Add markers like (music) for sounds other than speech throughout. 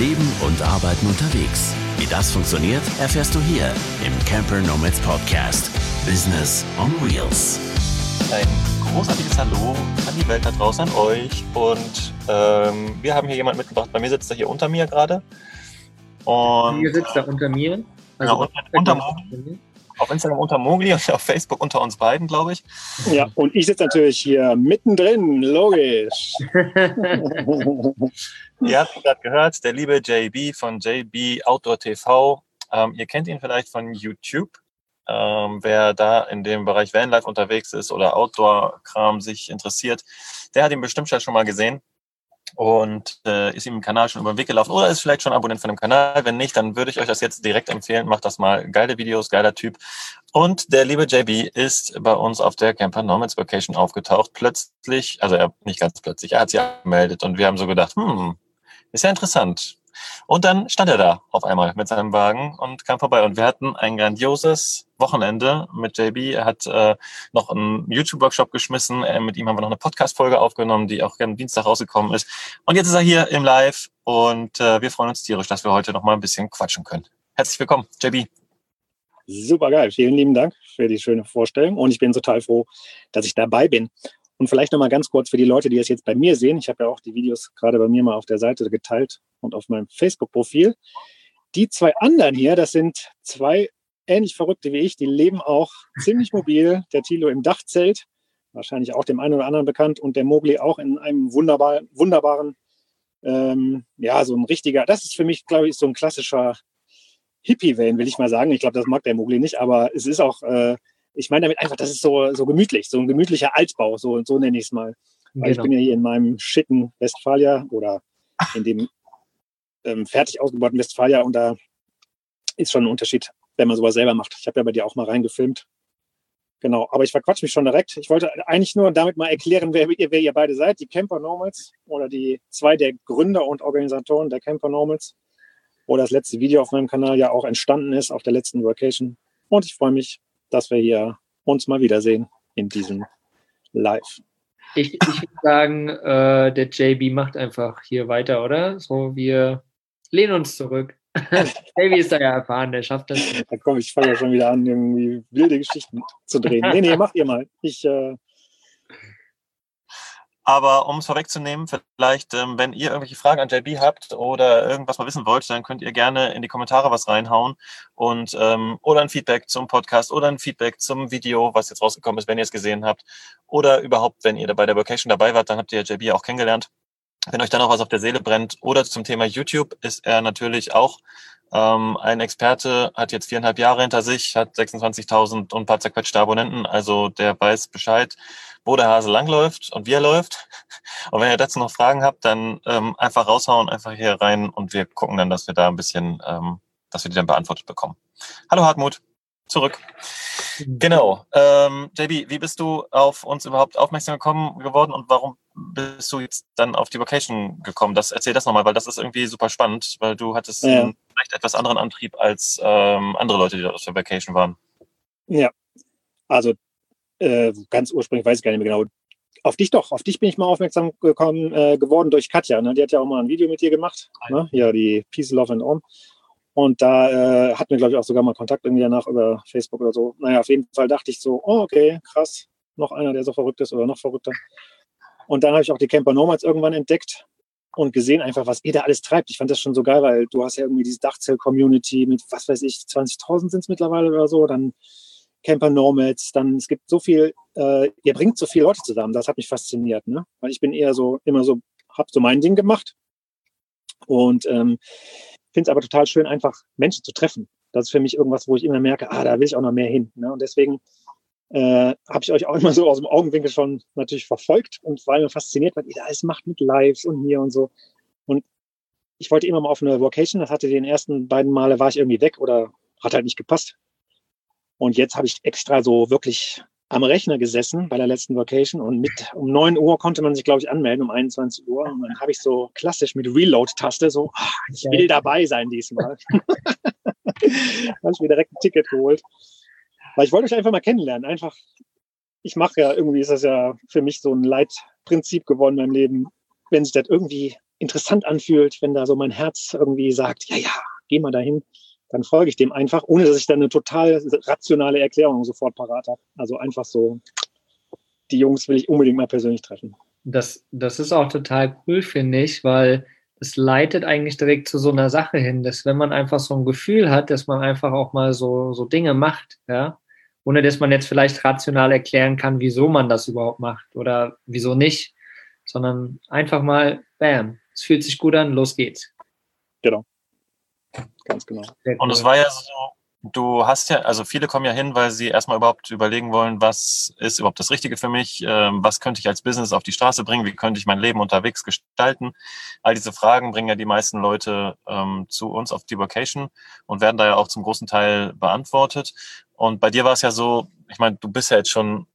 Leben und Arbeiten unterwegs. Wie das funktioniert, erfährst du hier im Camper Nomads Podcast. Business on Wheels. Ein großartiges Hallo an die Welt da draußen, an euch. Und ähm, wir haben hier jemanden mitgebracht. Bei mir sitzt er hier unter mir gerade. Und, hier sitzt er unter mir. Also ja, unter, unter auf Instagram unter Mogli und auf Facebook unter uns beiden, glaube ich. Ja, und ich sitze natürlich hier mittendrin, logisch. (laughs) ihr habt gerade gehört, der liebe JB von JB Outdoor TV. Ähm, ihr kennt ihn vielleicht von YouTube. Ähm, wer da in dem Bereich Vanlife unterwegs ist oder Outdoor-Kram sich interessiert, der hat ihn bestimmt schon mal gesehen und äh, ist ihm im Kanal schon über den Weg gelaufen oder ist vielleicht schon Abonnent von dem Kanal. Wenn nicht, dann würde ich euch das jetzt direkt empfehlen. Macht das mal. Geile Videos, geiler Typ. Und der liebe JB ist bei uns auf der Camper Nomads Vacation aufgetaucht. Plötzlich, also er nicht ganz plötzlich, er hat sich angemeldet und wir haben so gedacht, hm, ist ja interessant. Und dann stand er da auf einmal mit seinem Wagen und kam vorbei. Und wir hatten ein grandioses Wochenende mit JB. Er hat äh, noch einen YouTube-Workshop geschmissen. Äh, mit ihm haben wir noch eine Podcast-Folge aufgenommen, die auch am Dienstag rausgekommen ist. Und jetzt ist er hier im Live und äh, wir freuen uns tierisch, dass wir heute noch mal ein bisschen quatschen können. Herzlich willkommen, JB. Super geil. Vielen lieben Dank für die schöne Vorstellung. Und ich bin total froh, dass ich dabei bin. Und vielleicht noch mal ganz kurz für die Leute, die das jetzt bei mir sehen. Ich habe ja auch die Videos gerade bei mir mal auf der Seite geteilt und auf meinem Facebook-Profil. Die zwei anderen hier, das sind zwei ähnlich Verrückte wie ich, die leben auch ziemlich (laughs) mobil. Der Tilo im Dachzelt, wahrscheinlich auch dem einen oder anderen bekannt, und der Mogli auch in einem wunderbar, wunderbaren, ähm, ja, so ein richtiger, das ist für mich, glaube ich, so ein klassischer Hippie-Van, will ich mal sagen. Ich glaube, das mag der Mogli nicht, aber es ist auch, äh, ich meine damit einfach, das ist so, so gemütlich, so ein gemütlicher Altbau, so, so nenne ich es mal. Weil genau. ich bin ja hier in meinem schicken Westfalia oder in dem ähm, fertig ausgebauten Westfalia und da ist schon ein Unterschied, wenn man sowas selber macht. Ich habe ja bei dir auch mal reingefilmt. Genau, aber ich verquatsche mich schon direkt. Ich wollte eigentlich nur damit mal erklären, wer ihr, wer ihr beide seid, die Camper Normals oder die zwei der Gründer und Organisatoren der Camper Normals, wo das letzte Video auf meinem Kanal ja auch entstanden ist auf der letzten Vacation. Und ich freue mich, dass wir hier uns mal wiedersehen in diesem Live. Ich, ich würde sagen, äh, der JB macht einfach hier weiter, oder? So, wir lehnen uns zurück. (laughs) Davy ist da ja erfahren, der schafft das. Da komm, ich fange ja schon wieder an, irgendwie wilde Geschichten zu drehen. Nee, nee, macht ihr mal. Ich, äh aber um es vorwegzunehmen, vielleicht, ähm, wenn ihr irgendwelche Fragen an JB habt oder irgendwas mal wissen wollt, dann könnt ihr gerne in die Kommentare was reinhauen und ähm, oder ein Feedback zum Podcast oder ein Feedback zum Video, was jetzt rausgekommen ist, wenn ihr es gesehen habt. Oder überhaupt, wenn ihr bei der Vocation dabei wart, dann habt ihr JB auch kennengelernt. Wenn euch dann noch was auf der Seele brennt oder zum Thema YouTube ist er natürlich auch ähm, ein Experte, hat jetzt viereinhalb Jahre hinter sich, hat 26.000 und ein paar zerquetschte Abonnenten, also der weiß Bescheid, wo der Hase langläuft und wie er läuft. (laughs) Und wenn ihr dazu noch Fragen habt, dann ähm, einfach raushauen, einfach hier rein und wir gucken dann, dass wir da ein bisschen, ähm, dass wir die dann beantwortet bekommen. Hallo Hartmut, zurück. Genau. Ähm, JB, wie bist du auf uns überhaupt aufmerksam gekommen geworden und warum bist du jetzt dann auf die Vocation gekommen? Das, erzähl das nochmal, weil das ist irgendwie super spannend, weil du hattest ja. einen vielleicht etwas anderen Antrieb als ähm, andere Leute, die dort auf der Vacation waren. Ja, also äh, ganz ursprünglich weiß ich gar nicht mehr genau. Auf dich doch, auf dich bin ich mal aufmerksam gekommen, äh, geworden durch Katja. Ne? Die hat ja auch mal ein Video mit dir gemacht. Ne? Ja, die Peace, Love and Om. Und da äh, hatten wir, glaube ich, auch sogar mal Kontakt irgendwie danach über Facebook oder so. Naja, auf jeden Fall dachte ich so, oh, okay, krass, noch einer, der so verrückt ist oder noch verrückter. Und dann habe ich auch die Camper Nomads irgendwann entdeckt und gesehen einfach, was ihr da alles treibt. Ich fand das schon so geil, weil du hast ja irgendwie diese Dachzell-Community mit, was weiß ich, 20.000 sind es mittlerweile oder so, dann Camper Nomads, dann es gibt so viel, äh, ihr bringt so viele Leute zusammen, das hat mich fasziniert, ne? Weil ich bin eher so, immer so, hab so mein Ding gemacht und ähm, finde es aber total schön, einfach Menschen zu treffen. Das ist für mich irgendwas, wo ich immer merke, ah, da will ich auch noch mehr hin. Ne? Und deswegen äh, habe ich euch auch (laughs) immer so aus dem Augenwinkel schon natürlich verfolgt und war immer fasziniert, was ihr da alles macht mit Lives und mir und so. Und ich wollte immer mal auf eine Vocation, das hatte den ersten beiden Male, war ich irgendwie weg oder hat halt nicht gepasst. Und jetzt habe ich extra so wirklich am Rechner gesessen bei der letzten Vacation und mit um 9 Uhr konnte man sich, glaube ich, anmelden, um 21 Uhr. Und dann habe ich so klassisch mit Reload-Taste so, ach, ich will dabei sein diesmal. (laughs) habe ich mir direkt ein Ticket geholt. Weil ich wollte euch einfach mal kennenlernen. Einfach, ich mache ja, irgendwie ist das ja für mich so ein Leitprinzip geworden in meinem Leben. Wenn sich das irgendwie interessant anfühlt, wenn da so mein Herz irgendwie sagt, ja, ja, geh mal dahin, dann folge ich dem einfach, ohne dass ich dann eine total rationale Erklärung sofort parat habe. Also einfach so, die Jungs will ich unbedingt mal persönlich treffen. Das, das ist auch total cool, finde ich, weil es leitet eigentlich direkt zu so einer Sache hin, dass wenn man einfach so ein Gefühl hat, dass man einfach auch mal so, so Dinge macht, ja, ohne dass man jetzt vielleicht rational erklären kann, wieso man das überhaupt macht oder wieso nicht, sondern einfach mal, bam, es fühlt sich gut an, los geht's. Genau. Ganz genau. Cool. Und es war ja so, du hast ja, also viele kommen ja hin, weil sie erstmal überhaupt überlegen wollen, was ist überhaupt das Richtige für mich, ähm, was könnte ich als Business auf die Straße bringen, wie könnte ich mein Leben unterwegs gestalten. All diese Fragen bringen ja die meisten Leute ähm, zu uns auf die Vocation und werden da ja auch zum großen Teil beantwortet. Und bei dir war es ja so, ich meine, du bist ja jetzt schon,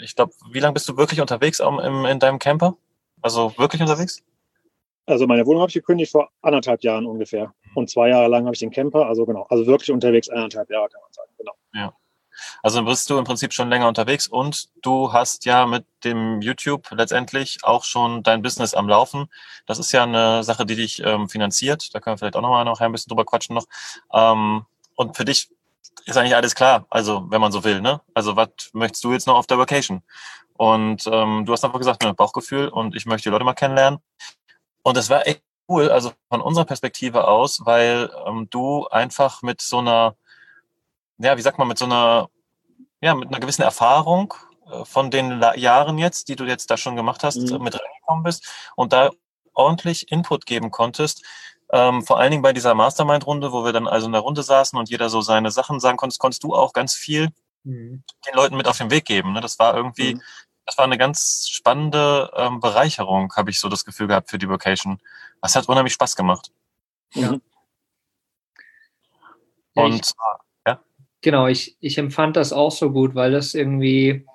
ich glaube, wie lange bist du wirklich unterwegs im, in deinem Camper? Also wirklich unterwegs? Also meine Wohnung habe ich gekündigt vor anderthalb Jahren ungefähr. Und zwei Jahre lang habe ich den Camper, also genau, also wirklich unterwegs anderthalb Jahre kann man sagen, genau. Ja. Also bist du im Prinzip schon länger unterwegs und du hast ja mit dem YouTube letztendlich auch schon dein Business am Laufen. Das ist ja eine Sache, die dich ähm, finanziert. Da können wir vielleicht auch nochmal nachher ein bisschen drüber quatschen noch. Ähm, und für dich ist eigentlich alles klar, also wenn man so will. Ne? Also was möchtest du jetzt noch auf der Vacation? Und ähm, du hast einfach gesagt, ne, Bauchgefühl und ich möchte die Leute mal kennenlernen. Und das war echt cool, also von unserer Perspektive aus, weil ähm, du einfach mit so einer, ja, wie sagt man, mit so einer, ja, mit einer gewissen Erfahrung äh, von den La Jahren jetzt, die du jetzt da schon gemacht hast, mhm. mit reingekommen bist und da ordentlich Input geben konntest. Ähm, vor allen Dingen bei dieser Mastermind-Runde, wo wir dann also in der Runde saßen und jeder so seine Sachen sagen konnte, konntest du auch ganz viel mhm. den Leuten mit auf den Weg geben. Ne? Das war irgendwie, mhm das war eine ganz spannende ähm, Bereicherung, habe ich so das Gefühl gehabt für die Vocation. Das hat unheimlich Spaß gemacht. Ja. Und ich, ja. Genau, ich, ich empfand das auch so gut, weil das irgendwie,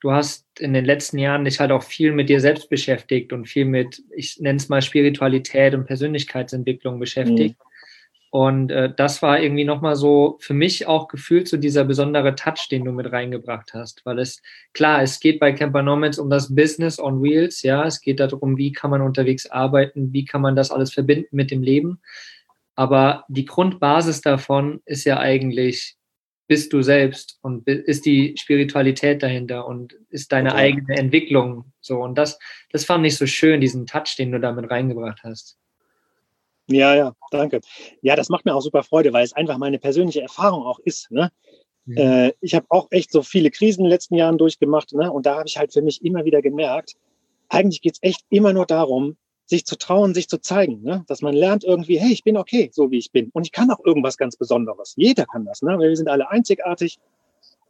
du hast in den letzten Jahren dich halt auch viel mit dir selbst beschäftigt und viel mit, ich nenne es mal Spiritualität und Persönlichkeitsentwicklung beschäftigt. Mhm. Und äh, das war irgendwie nochmal so für mich auch gefühlt so dieser besondere Touch, den du mit reingebracht hast. Weil es, klar, es geht bei Camper Nomads um das Business on Wheels, ja. Es geht darum, wie kann man unterwegs arbeiten, wie kann man das alles verbinden mit dem Leben. Aber die Grundbasis davon ist ja eigentlich, bist du selbst und ist die Spiritualität dahinter und ist deine okay. eigene Entwicklung so. Und das, das fand ich so schön, diesen Touch, den du damit reingebracht hast. Ja, ja, danke. Ja, das macht mir auch super Freude, weil es einfach meine persönliche Erfahrung auch ist. Ne? Mhm. Äh, ich habe auch echt so viele Krisen in den letzten Jahren durchgemacht ne? und da habe ich halt für mich immer wieder gemerkt, eigentlich geht's echt immer nur darum, sich zu trauen, sich zu zeigen, ne? dass man lernt irgendwie, hey, ich bin okay, so wie ich bin und ich kann auch irgendwas ganz Besonderes. Jeder kann das, ne? wir sind alle einzigartig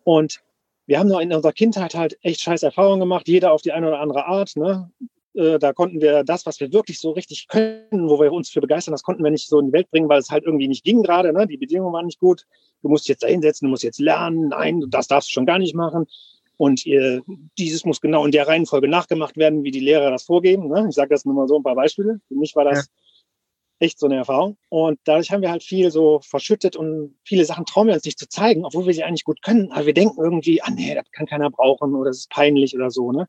und wir haben nur in unserer Kindheit halt echt scheiß Erfahrungen gemacht, jeder auf die eine oder andere Art. Ne? Äh, da konnten wir das, was wir wirklich so richtig können, wo wir uns für begeistern, das konnten wir nicht so in die Welt bringen, weil es halt irgendwie nicht ging gerade. Ne? Die Bedingungen waren nicht gut. Du musst jetzt da hinsetzen, du musst jetzt lernen. Nein, das darfst du schon gar nicht machen. Und ihr, dieses muss genau in der Reihenfolge nachgemacht werden, wie die Lehrer das vorgeben. Ne? Ich sage das nur mal so ein paar Beispiele. Für mich war das ja. echt so eine Erfahrung. Und dadurch haben wir halt viel so verschüttet und viele Sachen trauen wir uns nicht zu zeigen, obwohl wir sie eigentlich gut können. Aber wir denken irgendwie, ah nee, das kann keiner brauchen oder das ist peinlich oder so. Ne?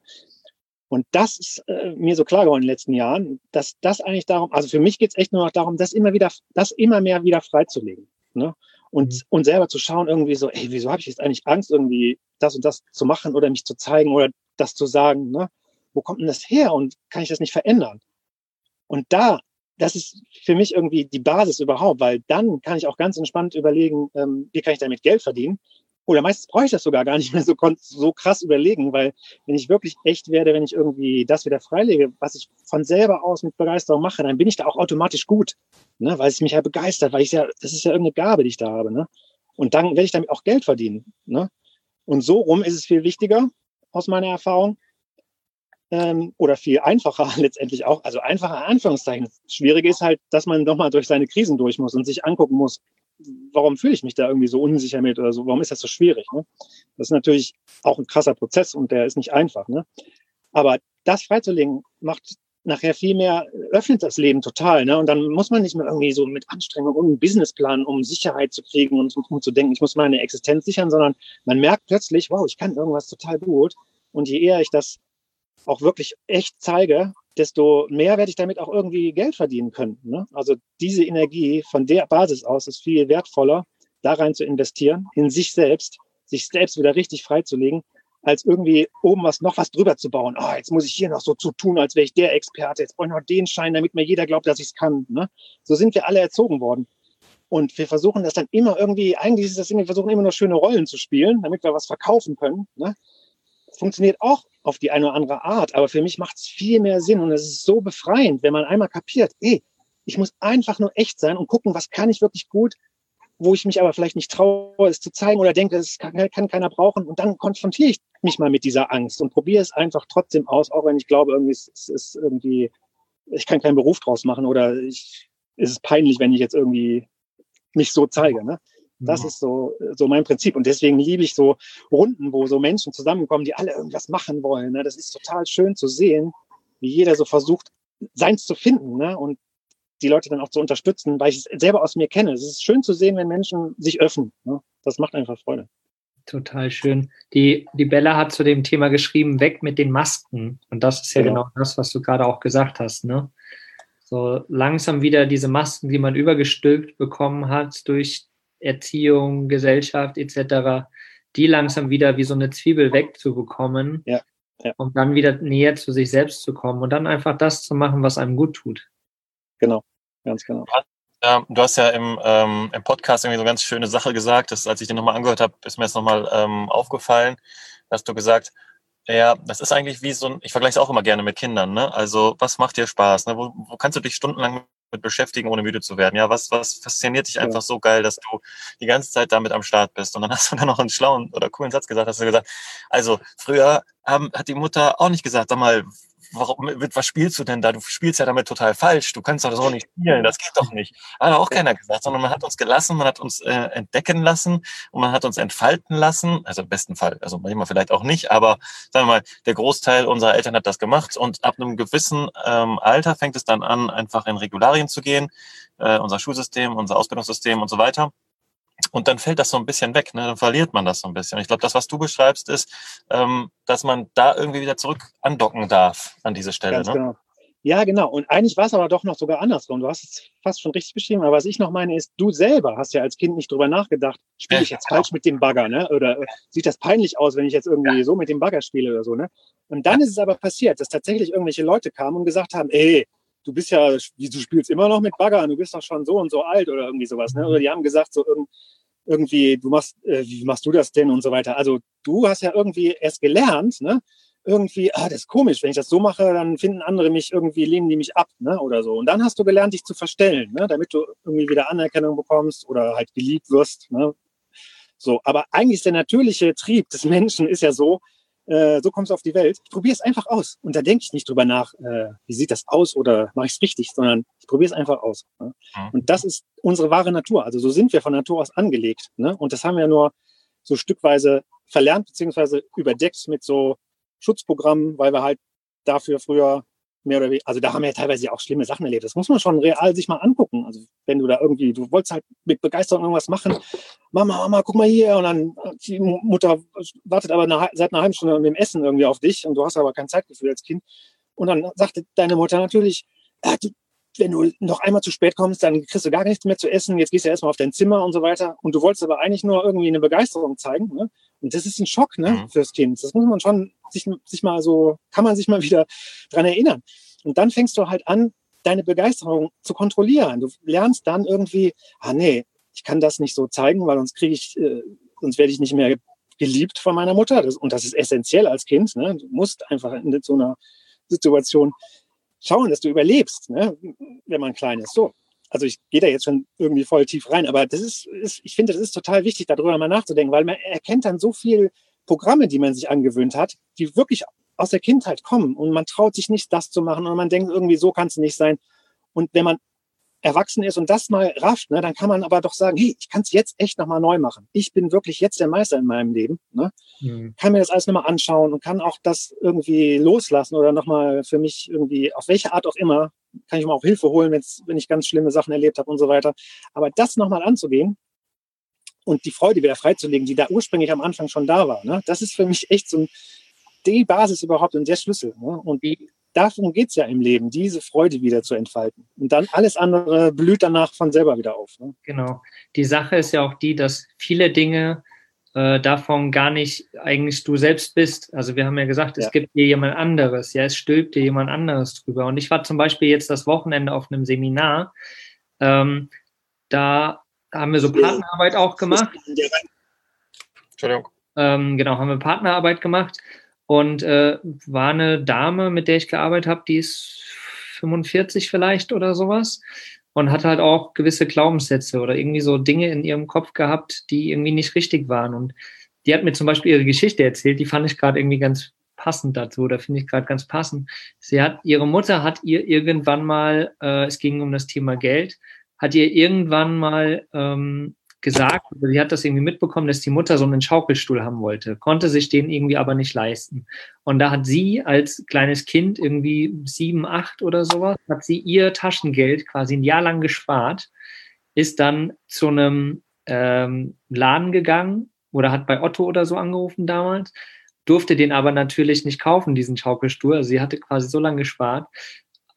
Und das ist äh, mir so klar geworden in den letzten Jahren, dass das eigentlich darum, also für mich geht es echt nur noch darum, das immer wieder, das immer mehr wieder freizulegen. Ne? Und, mhm. und selber zu schauen, irgendwie so, ey, wieso habe ich jetzt eigentlich Angst, irgendwie das und das zu machen oder mich zu zeigen oder das zu sagen, ne? Wo kommt denn das her und kann ich das nicht verändern? Und da, das ist für mich irgendwie die Basis überhaupt, weil dann kann ich auch ganz entspannt überlegen, ähm, wie kann ich damit Geld verdienen oder meistens brauche ich das sogar gar nicht mehr so, so krass überlegen, weil wenn ich wirklich echt werde, wenn ich irgendwie das wieder freilege, was ich von selber aus mit Begeisterung mache, dann bin ich da auch automatisch gut, ne? weil es mich ja begeistert, weil ich ja, das ist ja irgendeine Gabe, die ich da habe. Ne? Und dann werde ich damit auch Geld verdienen. Ne? Und so rum ist es viel wichtiger, aus meiner Erfahrung, ähm, oder viel einfacher (laughs) letztendlich auch, also einfacher Anführungszeichen. Das Schwierige ist halt, dass man nochmal durch seine Krisen durch muss und sich angucken muss, warum fühle ich mich da irgendwie so unsicher mit oder so, warum ist das so schwierig? Ne? Das ist natürlich auch ein krasser Prozess und der ist nicht einfach. Ne? Aber das freizulegen macht nachher viel mehr, öffnet das Leben total. Ne? Und dann muss man nicht mehr irgendwie so mit Anstrengung um einen Businessplan, um Sicherheit zu kriegen und um zu denken, ich muss meine Existenz sichern, sondern man merkt plötzlich, wow, ich kann irgendwas total gut. Und je eher ich das auch wirklich echt zeige, desto mehr werde ich damit auch irgendwie Geld verdienen können. Ne? Also diese Energie von der Basis aus ist viel wertvoller, da rein zu investieren, in sich selbst, sich selbst wieder richtig freizulegen, als irgendwie oben was noch was drüber zu bauen. Oh, jetzt muss ich hier noch so zu tun, als wäre ich der Experte. Jetzt brauche ich noch den Schein, damit mir jeder glaubt, dass ich es kann. Ne? So sind wir alle erzogen worden. Und wir versuchen das dann immer irgendwie, eigentlich ist das Ding, wir versuchen immer nur schöne Rollen zu spielen, damit wir was verkaufen können. Ne? Funktioniert auch auf die eine oder andere Art, aber für mich macht es viel mehr Sinn und es ist so befreiend, wenn man einmal kapiert, ey, ich muss einfach nur echt sein und gucken, was kann ich wirklich gut, wo ich mich aber vielleicht nicht traue, es zu zeigen oder denke, es kann, kann keiner brauchen und dann konfrontiere ich mich mal mit dieser Angst und probiere es einfach trotzdem aus, auch wenn ich glaube, irgendwie es ist irgendwie, ich kann keinen Beruf draus machen oder ich, es ist peinlich, wenn ich jetzt irgendwie mich so zeige. Ne? Das ist so, so mein Prinzip. Und deswegen liebe ich so Runden, wo so Menschen zusammenkommen, die alle irgendwas machen wollen. Ne? Das ist total schön zu sehen, wie jeder so versucht, seins zu finden ne? und die Leute dann auch zu unterstützen, weil ich es selber aus mir kenne. Es ist schön zu sehen, wenn Menschen sich öffnen. Ne? Das macht einfach Freude. Total schön. Die, die Bella hat zu dem Thema geschrieben, weg mit den Masken. Und das ist ja genau, genau das, was du gerade auch gesagt hast. Ne? So langsam wieder diese Masken, die man übergestülpt bekommen hat durch Erziehung, Gesellschaft etc., die langsam wieder wie so eine Zwiebel wegzubekommen, ja, ja. um dann wieder näher zu sich selbst zu kommen und dann einfach das zu machen, was einem gut tut. Genau, ganz genau. Ja, du hast ja im, ähm, im Podcast irgendwie so eine ganz schöne Sache gesagt, dass, als ich den nochmal angehört habe, ist mir jetzt nochmal ähm, aufgefallen, dass du gesagt, ja, das ist eigentlich wie so ein, ich vergleiche es auch immer gerne mit Kindern, ne? Also, was macht dir Spaß? Ne? Wo, wo kannst du dich stundenlang beschäftigen, ohne müde zu werden. Ja, was, was fasziniert dich einfach so geil, dass du die ganze Zeit damit am Start bist? Und dann (laughs) hast du dann noch einen schlauen oder coolen Satz gesagt, hast du gesagt, also früher haben, hat die Mutter auch nicht gesagt, sag mal, warum, was spielst du denn da? Du spielst ja damit total falsch. Du kannst doch so nicht spielen. Das geht doch nicht. Hat auch keiner gesagt, sondern man hat uns gelassen, man hat uns äh, entdecken lassen und man hat uns entfalten lassen. Also im besten Fall. Also manchmal vielleicht auch nicht, aber sagen wir mal, der Großteil unserer Eltern hat das gemacht und ab einem gewissen ähm, Alter fängt es dann an, einfach in Regularien zu gehen. Äh, unser Schulsystem, unser Ausbildungssystem und so weiter. Und dann fällt das so ein bisschen weg, ne? dann verliert man das so ein bisschen. Ich glaube, das, was du beschreibst, ist, ähm, dass man da irgendwie wieder zurück andocken darf an diese Stelle. Ganz ne? genau. Ja, genau. Und eigentlich war es aber doch noch sogar andersrum. Du hast es fast schon richtig beschrieben. Aber was ich noch meine ist, du selber hast ja als Kind nicht drüber nachgedacht, spiele ich jetzt falsch mit dem Bagger, ne? Oder äh, sieht das peinlich aus, wenn ich jetzt irgendwie ja. so mit dem Bagger spiele oder so, ne? Und dann ist es aber passiert, dass tatsächlich irgendwelche Leute kamen und gesagt haben, ey, du bist ja, du spielst immer noch mit Bagger, du bist doch schon so und so alt oder irgendwie sowas, ne? Oder die haben gesagt, so irgend, irgendwie, du machst, äh, wie machst du das denn und so weiter. Also du hast ja irgendwie erst gelernt, ne? Irgendwie, ah, das ist komisch, wenn ich das so mache, dann finden andere mich irgendwie, lehnen die mich ab, ne? Oder so. Und dann hast du gelernt, dich zu verstellen, ne? Damit du irgendwie wieder Anerkennung bekommst oder halt geliebt wirst, ne? So, aber eigentlich ist der natürliche Trieb des Menschen ist ja so, äh, so kommst du auf die Welt. Ich probiere es einfach aus. Und da denke ich nicht drüber nach, äh, wie sieht das aus oder mache ich es richtig, sondern ich probiere es einfach aus. Ne? Mhm. Und das ist unsere wahre Natur. Also so sind wir von Natur aus angelegt. Ne? Und das haben wir nur so stückweise verlernt, beziehungsweise überdeckt mit so Schutzprogrammen, weil wir halt dafür früher mehr oder weniger, also da haben wir ja teilweise auch schlimme Sachen erlebt. Das muss man schon real sich mal angucken. Also wenn du da irgendwie, du wolltest halt mit Begeisterung irgendwas machen, Mama, Mama, guck mal hier, und dann die Mutter wartet aber eine, seit einer halben Stunde mit dem Essen irgendwie auf dich und du hast aber kein Zeitgefühl als Kind. Und dann sagte deine Mutter natürlich, ja, du, wenn du noch einmal zu spät kommst, dann kriegst du gar nichts mehr zu essen, jetzt gehst du erstmal auf dein Zimmer und so weiter. Und du wolltest aber eigentlich nur irgendwie eine Begeisterung zeigen. Ne? Und das ist ein Schock ne, mhm. fürs Kind. Das muss man schon sich, sich mal so, kann man sich mal wieder dran erinnern. Und dann fängst du halt an, deine Begeisterung zu kontrollieren. Du lernst dann irgendwie, ah nee, ich kann das nicht so zeigen, weil sonst kriege ich, äh, sonst werde ich nicht mehr geliebt von meiner Mutter. Das, und das ist essentiell als Kind. Ne? Du musst einfach in so einer Situation schauen, dass du überlebst, ne? wenn man klein ist. So. Also ich gehe da jetzt schon irgendwie voll tief rein, aber das ist, ist ich finde, das ist total wichtig, darüber mal nachzudenken, weil man erkennt dann so viel Programme, die man sich angewöhnt hat, die wirklich aus der Kindheit kommen und man traut sich nicht, das zu machen und man denkt irgendwie, so kann es nicht sein. Und wenn man erwachsen ist und das mal rafft, ne, dann kann man aber doch sagen, hey, ich kann es jetzt echt nochmal neu machen. Ich bin wirklich jetzt der Meister in meinem Leben. Ne? Mhm. Kann mir das alles nochmal anschauen und kann auch das irgendwie loslassen oder nochmal für mich irgendwie, auf welche Art auch immer, kann ich mal auch Hilfe holen, wenn ich ganz schlimme Sachen erlebt habe und so weiter. Aber das nochmal anzugehen und die Freude wieder freizulegen, die da ursprünglich am Anfang schon da war, ne? das ist für mich echt so ein die Basis überhaupt und der Schlüssel. Ne? Und die, darum geht's ja im Leben, diese Freude wieder zu entfalten. Und dann alles andere blüht danach von selber wieder auf. Ne? Genau. Die Sache ist ja auch die, dass viele Dinge äh, davon gar nicht eigentlich du selbst bist. Also wir haben ja gesagt, es ja. gibt dir jemand anderes, ja, es stülpt dir jemand anderes drüber. Und ich war zum Beispiel jetzt das Wochenende auf einem Seminar, ähm, da haben wir so Partnerarbeit auch gemacht. Entschuldigung. Ähm, genau, haben wir Partnerarbeit gemacht und äh, war eine Dame, mit der ich gearbeitet habe, die ist 45 vielleicht oder sowas und hat halt auch gewisse Glaubenssätze oder irgendwie so Dinge in ihrem Kopf gehabt, die irgendwie nicht richtig waren. Und die hat mir zum Beispiel ihre Geschichte erzählt, die fand ich gerade irgendwie ganz passend dazu, oder finde ich gerade ganz passend. Sie hat, ihre Mutter hat ihr irgendwann mal, äh, es ging um das Thema Geld, hat ihr irgendwann mal ähm, gesagt, sie hat das irgendwie mitbekommen, dass die Mutter so einen Schaukelstuhl haben wollte, konnte sich den irgendwie aber nicht leisten. Und da hat sie als kleines Kind, irgendwie sieben, acht oder sowas, hat sie ihr Taschengeld quasi ein Jahr lang gespart, ist dann zu einem ähm, Laden gegangen oder hat bei Otto oder so angerufen damals, durfte den aber natürlich nicht kaufen, diesen Schaukelstuhl. Also sie hatte quasi so lange gespart,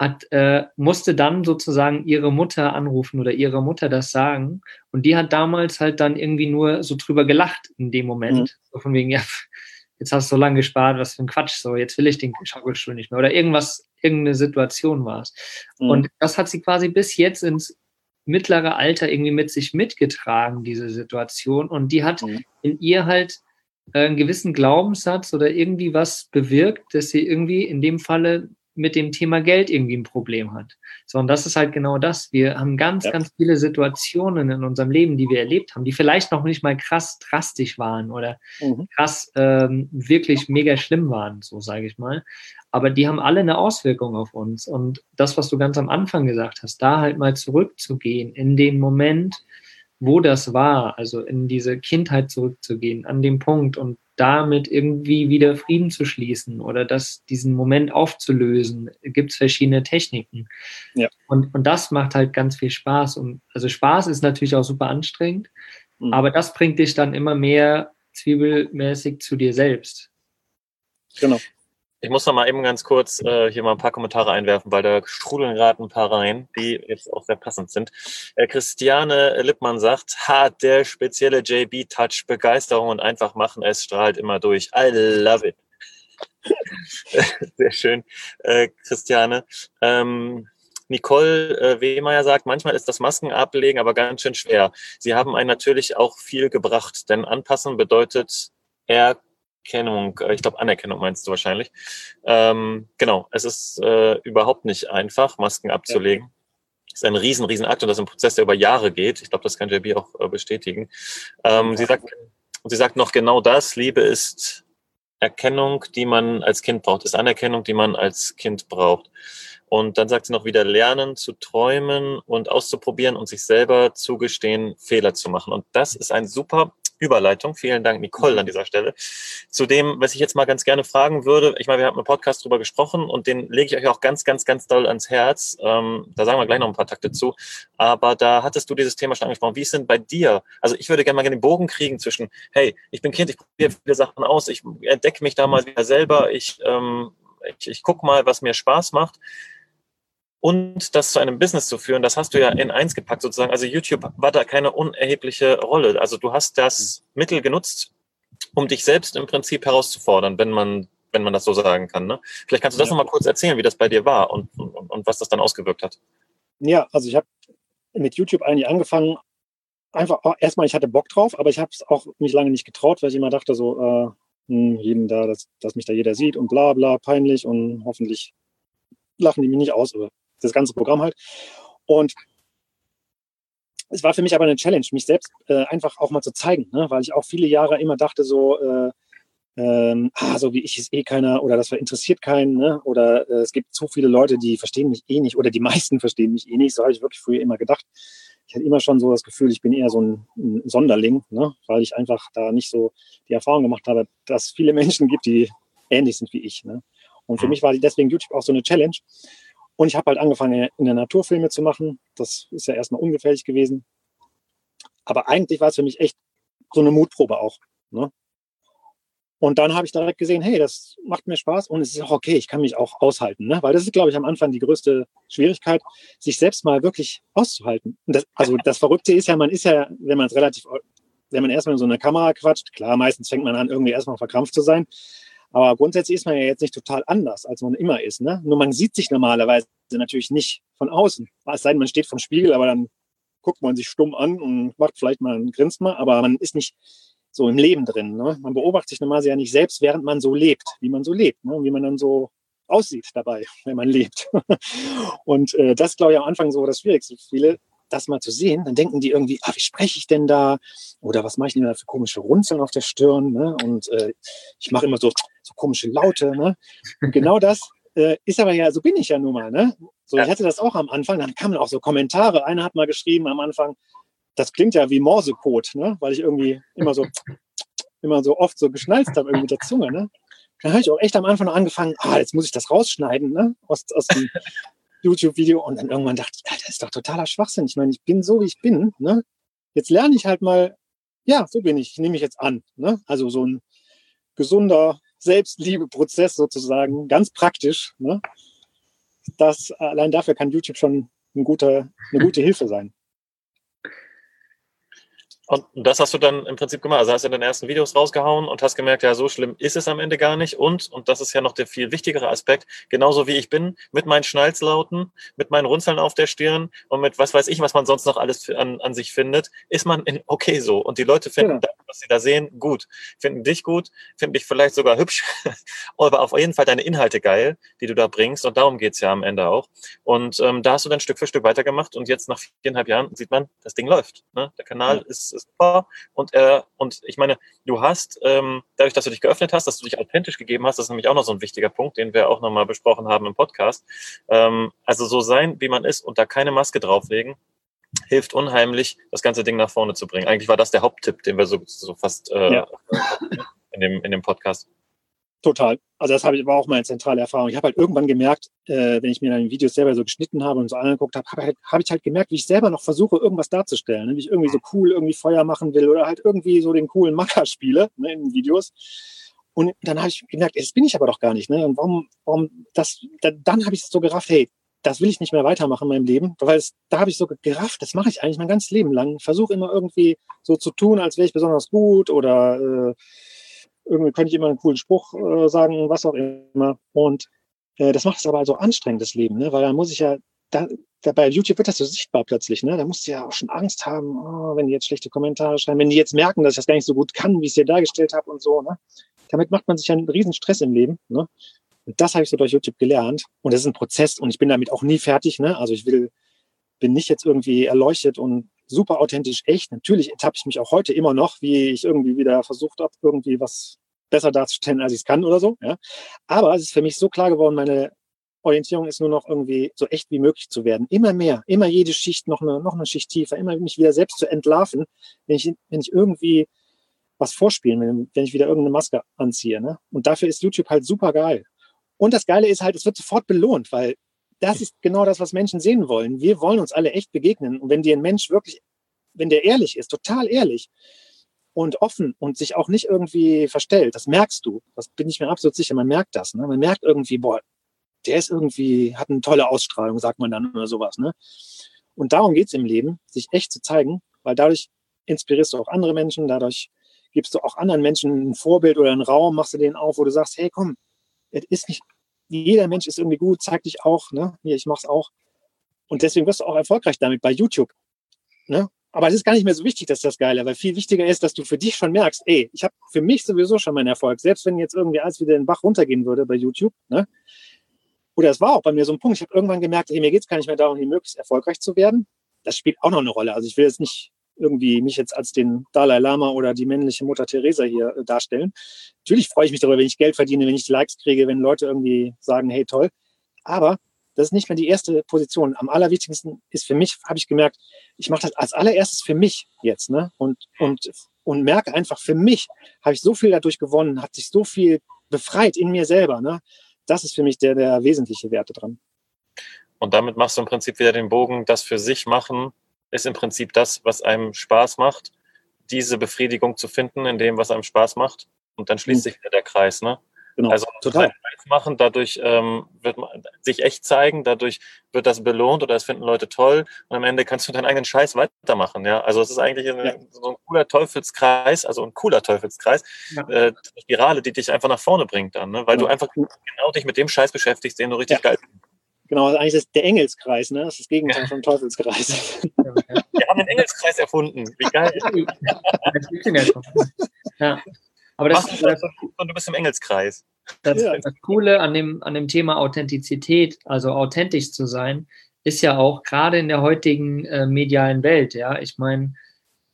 hat, äh, musste dann sozusagen ihre Mutter anrufen oder ihre Mutter das sagen. Und die hat damals halt dann irgendwie nur so drüber gelacht in dem Moment. Mhm. So von wegen, ja, jetzt hast du so lange gespart, was für ein Quatsch, so, jetzt will ich den Schaukelstuhl nicht mehr. Oder irgendwas, irgendeine Situation war es. Mhm. Und das hat sie quasi bis jetzt ins mittlere Alter irgendwie mit sich mitgetragen, diese Situation. Und die hat mhm. in ihr halt äh, einen gewissen Glaubenssatz oder irgendwie was bewirkt, dass sie irgendwie in dem Falle mit dem Thema Geld irgendwie ein Problem hat. So, und das ist halt genau das. Wir haben ganz, ja. ganz viele Situationen in unserem Leben, die wir erlebt haben, die vielleicht noch nicht mal krass drastisch waren oder mhm. krass ähm, wirklich mega schlimm waren, so sage ich mal. Aber die haben alle eine Auswirkung auf uns. Und das, was du ganz am Anfang gesagt hast, da halt mal zurückzugehen in den Moment, wo das war, also in diese Kindheit zurückzugehen, an dem Punkt und damit irgendwie wieder Frieden zu schließen oder das, diesen Moment aufzulösen, gibt es verschiedene Techniken. Ja. Und, und das macht halt ganz viel Spaß. Und also Spaß ist natürlich auch super anstrengend, mhm. aber das bringt dich dann immer mehr zwiebelmäßig zu dir selbst. Genau. Ich muss noch mal eben ganz kurz äh, hier mal ein paar Kommentare einwerfen, weil da strudeln gerade ein paar rein, die jetzt auch sehr passend sind. Äh, Christiane Lippmann sagt, hat der spezielle JB-Touch Begeisterung und einfach machen, es strahlt immer durch. I love it. (laughs) sehr schön, äh, Christiane. Ähm, Nicole äh, Wehmeier sagt, manchmal ist das Maskenablegen aber ganz schön schwer. Sie haben einen natürlich auch viel gebracht, denn anpassen bedeutet er Anerkennung, äh, ich glaube Anerkennung meinst du wahrscheinlich. Ähm, genau, es ist äh, überhaupt nicht einfach, Masken abzulegen. Es ist ein riesen, riesen Akt und das ist ein Prozess, der über Jahre geht. Ich glaube, das kann JB auch äh, bestätigen. Ähm, sie, sagt, sie sagt noch genau das, Liebe ist Erkennung, die man als Kind braucht, ist Anerkennung, die man als Kind braucht. Und dann sagt sie noch wieder, lernen zu träumen und auszuprobieren und sich selber zugestehen, Fehler zu machen. Und das ist ein super Überleitung. Vielen Dank, Nicole, an dieser Stelle. Zu dem, was ich jetzt mal ganz gerne fragen würde. Ich meine, wir haben im Podcast drüber gesprochen und den lege ich euch auch ganz, ganz, ganz doll ans Herz. Ähm, da sagen wir gleich noch ein paar Takte zu. Aber da hattest du dieses Thema schon angesprochen. Wie ist denn bei dir? Also ich würde gerne mal den Bogen kriegen zwischen, hey, ich bin Kind, ich probiere viele Sachen aus, ich entdecke mich da mal wieder selber, ich, ähm, ich, ich gucke mal, was mir Spaß macht und das zu einem Business zu führen, das hast du ja in eins gepackt sozusagen. Also YouTube war da keine unerhebliche Rolle. Also du hast das Mittel genutzt, um dich selbst im Prinzip herauszufordern, wenn man, wenn man das so sagen kann. Ne? Vielleicht kannst du das ja. nochmal kurz erzählen, wie das bei dir war und, und, und was das dann ausgewirkt hat. Ja, also ich habe mit YouTube eigentlich angefangen, einfach erstmal, ich hatte Bock drauf, aber ich habe es auch mich lange nicht getraut, weil ich immer dachte, so, äh, hm, jeden da, dass, dass mich da jeder sieht und bla bla, peinlich und hoffentlich lachen die mich nicht aus. Aber das ganze Programm halt. Und es war für mich aber eine Challenge, mich selbst äh, einfach auch mal zu zeigen, ne? weil ich auch viele Jahre immer dachte, so, äh, ähm, ah, so wie ich ist eh keiner oder das interessiert keinen ne? oder äh, es gibt zu viele Leute, die verstehen mich eh nicht oder die (laughs) meisten verstehen mich eh nicht. So habe ich wirklich früher immer gedacht. Ich hatte immer schon so das Gefühl, ich bin eher so ein, ein Sonderling, ne? weil ich einfach da nicht so die Erfahrung gemacht habe, dass es viele Menschen gibt, die ähnlich sind wie ich. Ne? Und für mhm. mich war deswegen YouTube auch so eine Challenge. Und ich habe halt angefangen, in der Naturfilme zu machen. Das ist ja erstmal ungefährlich gewesen. Aber eigentlich war es für mich echt so eine Mutprobe auch. Ne? Und dann habe ich direkt gesehen, hey, das macht mir Spaß und es ist auch okay, ich kann mich auch aushalten. Ne? Weil das ist, glaube ich, am Anfang die größte Schwierigkeit, sich selbst mal wirklich auszuhalten. Das, also das Verrückte ist ja, man ist ja, wenn man es relativ, wenn man erstmal in so einer Kamera quatscht, klar, meistens fängt man an, irgendwie erstmal verkrampft zu sein. Aber grundsätzlich ist man ja jetzt nicht total anders, als man immer ist. Ne? Nur man sieht sich normalerweise natürlich nicht von außen. Es sei denn, man steht vom Spiegel, aber dann guckt man sich stumm an und macht vielleicht mal ein Grinst mal, aber man ist nicht so im Leben drin. Ne? Man beobachtet sich normalerweise ja nicht selbst, während man so lebt, wie man so lebt, ne? wie man dann so aussieht dabei, (laughs) wenn man lebt. und äh, das glaube ich am Anfang so das Schwierigste viele, das mal zu sehen. Dann denken die irgendwie, ah, wie spreche ich denn da? Oder was mache ich denn da für komische Runzeln auf der Stirn? Ne? Und äh, ich mache immer so, so komische Laute. Ne? Und (laughs) genau das äh, ist aber ja, so bin ich ja nun mal. Ne? So, ich hatte das auch am Anfang, dann kamen auch so Kommentare. Einer hat mal geschrieben am Anfang, das klingt ja wie Morsecode, ne? weil ich irgendwie immer so, immer so oft so geschnalzt habe irgendwie mit der Zunge. Ne? Dann habe ich auch echt am Anfang angefangen, ah, jetzt muss ich das rausschneiden ne? aus, aus dem YouTube-Video. Und dann irgendwann dachte ich, das ist doch totaler Schwachsinn. Ich meine, ich bin so, wie ich bin. Ne? Jetzt lerne ich halt mal, ja, so bin ich, ich nehme mich jetzt an. Ne? Also so ein gesunder Selbstliebe-Prozess sozusagen, ganz praktisch. Ne? Das, allein dafür kann YouTube schon ein guter, eine gute Hilfe sein. Und das hast du dann im Prinzip gemacht. Also hast du deine ersten Videos rausgehauen und hast gemerkt, ja, so schlimm ist es am Ende gar nicht. Und, und das ist ja noch der viel wichtigere Aspekt, genauso wie ich bin, mit meinen Schnalzlauten, mit meinen Runzeln auf der Stirn und mit was weiß ich, was man sonst noch alles an, an sich findet, ist man in okay so. Und die Leute finden ja. das, was sie da sehen, gut. Finden dich gut, finden dich vielleicht sogar hübsch, (laughs) aber auf jeden Fall deine Inhalte geil, die du da bringst. Und darum geht's ja am Ende auch. Und ähm, da hast du dann Stück für Stück weitergemacht und jetzt nach viereinhalb Jahren sieht man, das Ding läuft. Ne? Der Kanal ja. ist super. Und, äh, und ich meine, du hast, ähm, dadurch, dass du dich geöffnet hast, dass du dich authentisch gegeben hast, das ist nämlich auch noch so ein wichtiger Punkt, den wir auch nochmal besprochen haben im Podcast. Ähm, also so sein, wie man ist und da keine Maske drauflegen, hilft unheimlich, das ganze Ding nach vorne zu bringen. Eigentlich war das der Haupttipp, den wir so, so fast äh, ja. in, dem, in dem Podcast. Total. Also das habe ich aber auch meine zentrale Erfahrung. Ich habe halt irgendwann gemerkt, äh, wenn ich mir dann Videos selber so geschnitten habe und so angeguckt habe, habe halt, hab ich halt gemerkt, wie ich selber noch versuche, irgendwas darzustellen. Ne? Wie ich irgendwie so cool irgendwie Feuer machen will oder halt irgendwie so den coolen Macker spiele ne, in Videos. Und dann habe ich gemerkt, das bin ich aber doch gar nicht. Ne? Und warum, warum das, da, dann habe ich es so gerafft, hey, das will ich nicht mehr weitermachen in meinem Leben, weil es, da habe ich so gerafft, das mache ich eigentlich mein ganzes Leben lang. Versuche immer irgendwie so zu tun, als wäre ich besonders gut oder äh, irgendwie könnte ich immer einen coolen Spruch äh, sagen, was auch immer. Und äh, das macht es aber also anstrengend, das Leben, ne? weil dann muss ich ja, da, da bei YouTube wird das so sichtbar plötzlich, ne? Da musst du ja auch schon Angst haben, oh, wenn die jetzt schlechte Kommentare schreiben, wenn die jetzt merken, dass ich das gar nicht so gut kann, wie ich es dir dargestellt habe und so, ne? Damit macht man sich ja einen riesen Stress im Leben, ne? Und das habe ich so durch YouTube gelernt. Und das ist ein Prozess und ich bin damit auch nie fertig, ne? Also ich will, bin nicht jetzt irgendwie erleuchtet und super authentisch echt. Natürlich ertappe ich mich auch heute immer noch, wie ich irgendwie wieder versucht habe, irgendwie was besser darzustellen, als ich es kann oder so. Ja. Aber es ist für mich so klar geworden, meine Orientierung ist nur noch irgendwie so echt wie möglich zu werden. Immer mehr, immer jede Schicht noch eine, noch eine Schicht tiefer, immer mich wieder selbst zu entlarven, wenn ich, wenn ich irgendwie was vorspielen will, wenn ich wieder irgendeine Maske anziehe. Ne? Und dafür ist YouTube halt super geil. Und das Geile ist halt, es wird sofort belohnt, weil das ist genau das, was Menschen sehen wollen. Wir wollen uns alle echt begegnen. Und wenn dir ein Mensch wirklich, wenn der ehrlich ist, total ehrlich und offen und sich auch nicht irgendwie verstellt, das merkst du. Das bin ich mir absolut sicher. Man merkt das. Ne? Man merkt irgendwie, boah, der ist irgendwie, hat eine tolle Ausstrahlung, sagt man dann oder sowas. Ne? Und darum geht's im Leben, sich echt zu zeigen, weil dadurch inspirierst du auch andere Menschen, dadurch gibst du auch anderen Menschen ein Vorbild oder einen Raum, machst du den auf, wo du sagst, hey, komm, es ist nicht, jeder Mensch ist irgendwie gut, zeig dich auch, ne? Hier, ich mach's auch. Und deswegen wirst du auch erfolgreich damit bei YouTube. Ne? Aber es ist gar nicht mehr so wichtig, dass das Geile, weil viel wichtiger ist, dass du für dich schon merkst, ey, ich habe für mich sowieso schon meinen Erfolg. Selbst wenn jetzt irgendwie alles wieder den Bach runtergehen würde bei YouTube, ne? Oder es war auch bei mir so ein Punkt, ich habe irgendwann gemerkt, ey, mir geht's gar nicht mehr darum, hier möglichst erfolgreich zu werden. Das spielt auch noch eine Rolle. Also ich will jetzt nicht irgendwie mich jetzt als den Dalai Lama oder die männliche Mutter Teresa hier äh, darstellen. Natürlich freue ich mich darüber, wenn ich Geld verdiene, wenn ich Likes kriege, wenn Leute irgendwie sagen, hey toll. Aber das ist nicht mehr die erste Position. Am allerwichtigsten ist für mich, habe ich gemerkt, ich mache das als allererstes für mich jetzt, ne? Und, und, und merke einfach, für mich habe ich so viel dadurch gewonnen, hat sich so viel befreit in mir selber, ne? Das ist für mich der, der wesentliche Werte dran. Und damit machst du im Prinzip wieder den Bogen, das für sich machen, ist im Prinzip das, was einem Spaß macht, diese Befriedigung zu finden in dem, was einem Spaß macht Und dann schließt mhm. sich wieder der Kreis, ne? Genau, also total machen, dadurch ähm, wird man sich echt zeigen, dadurch wird das belohnt oder es finden Leute toll und am Ende kannst du deinen eigenen Scheiß weitermachen. Ja, also es ist eigentlich ein, ja. so ein cooler Teufelskreis, also ein cooler Teufelskreis, ja. äh, Spirale, die dich einfach nach vorne bringt dann, ne? weil ja. du einfach genau dich mit dem Scheiß beschäftigst, den du richtig geil findest. Genau, also eigentlich ist der Engelskreis, ne? Das ist das Gegenteil vom Teufelskreis. Wir haben den Engelskreis erfunden. Wie geil. (laughs) ja. Aber das, Machst du, das, und du bist im Engelskreis. Das, ja. das Coole an dem, an dem Thema Authentizität, also authentisch zu sein, ist ja auch gerade in der heutigen äh, medialen Welt, ja. Ich meine,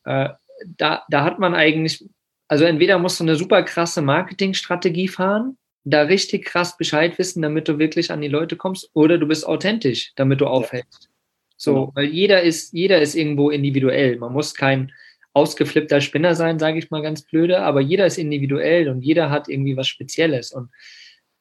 äh, da, da hat man eigentlich, also entweder musst du eine super krasse Marketingstrategie fahren, da richtig krass Bescheid wissen, damit du wirklich an die Leute kommst, oder du bist authentisch, damit du aufhältst. So, genau. weil jeder ist, jeder ist irgendwo individuell. Man muss kein ausgeflippter Spinner sein, sage ich mal ganz blöde, aber jeder ist individuell und jeder hat irgendwie was Spezielles. Und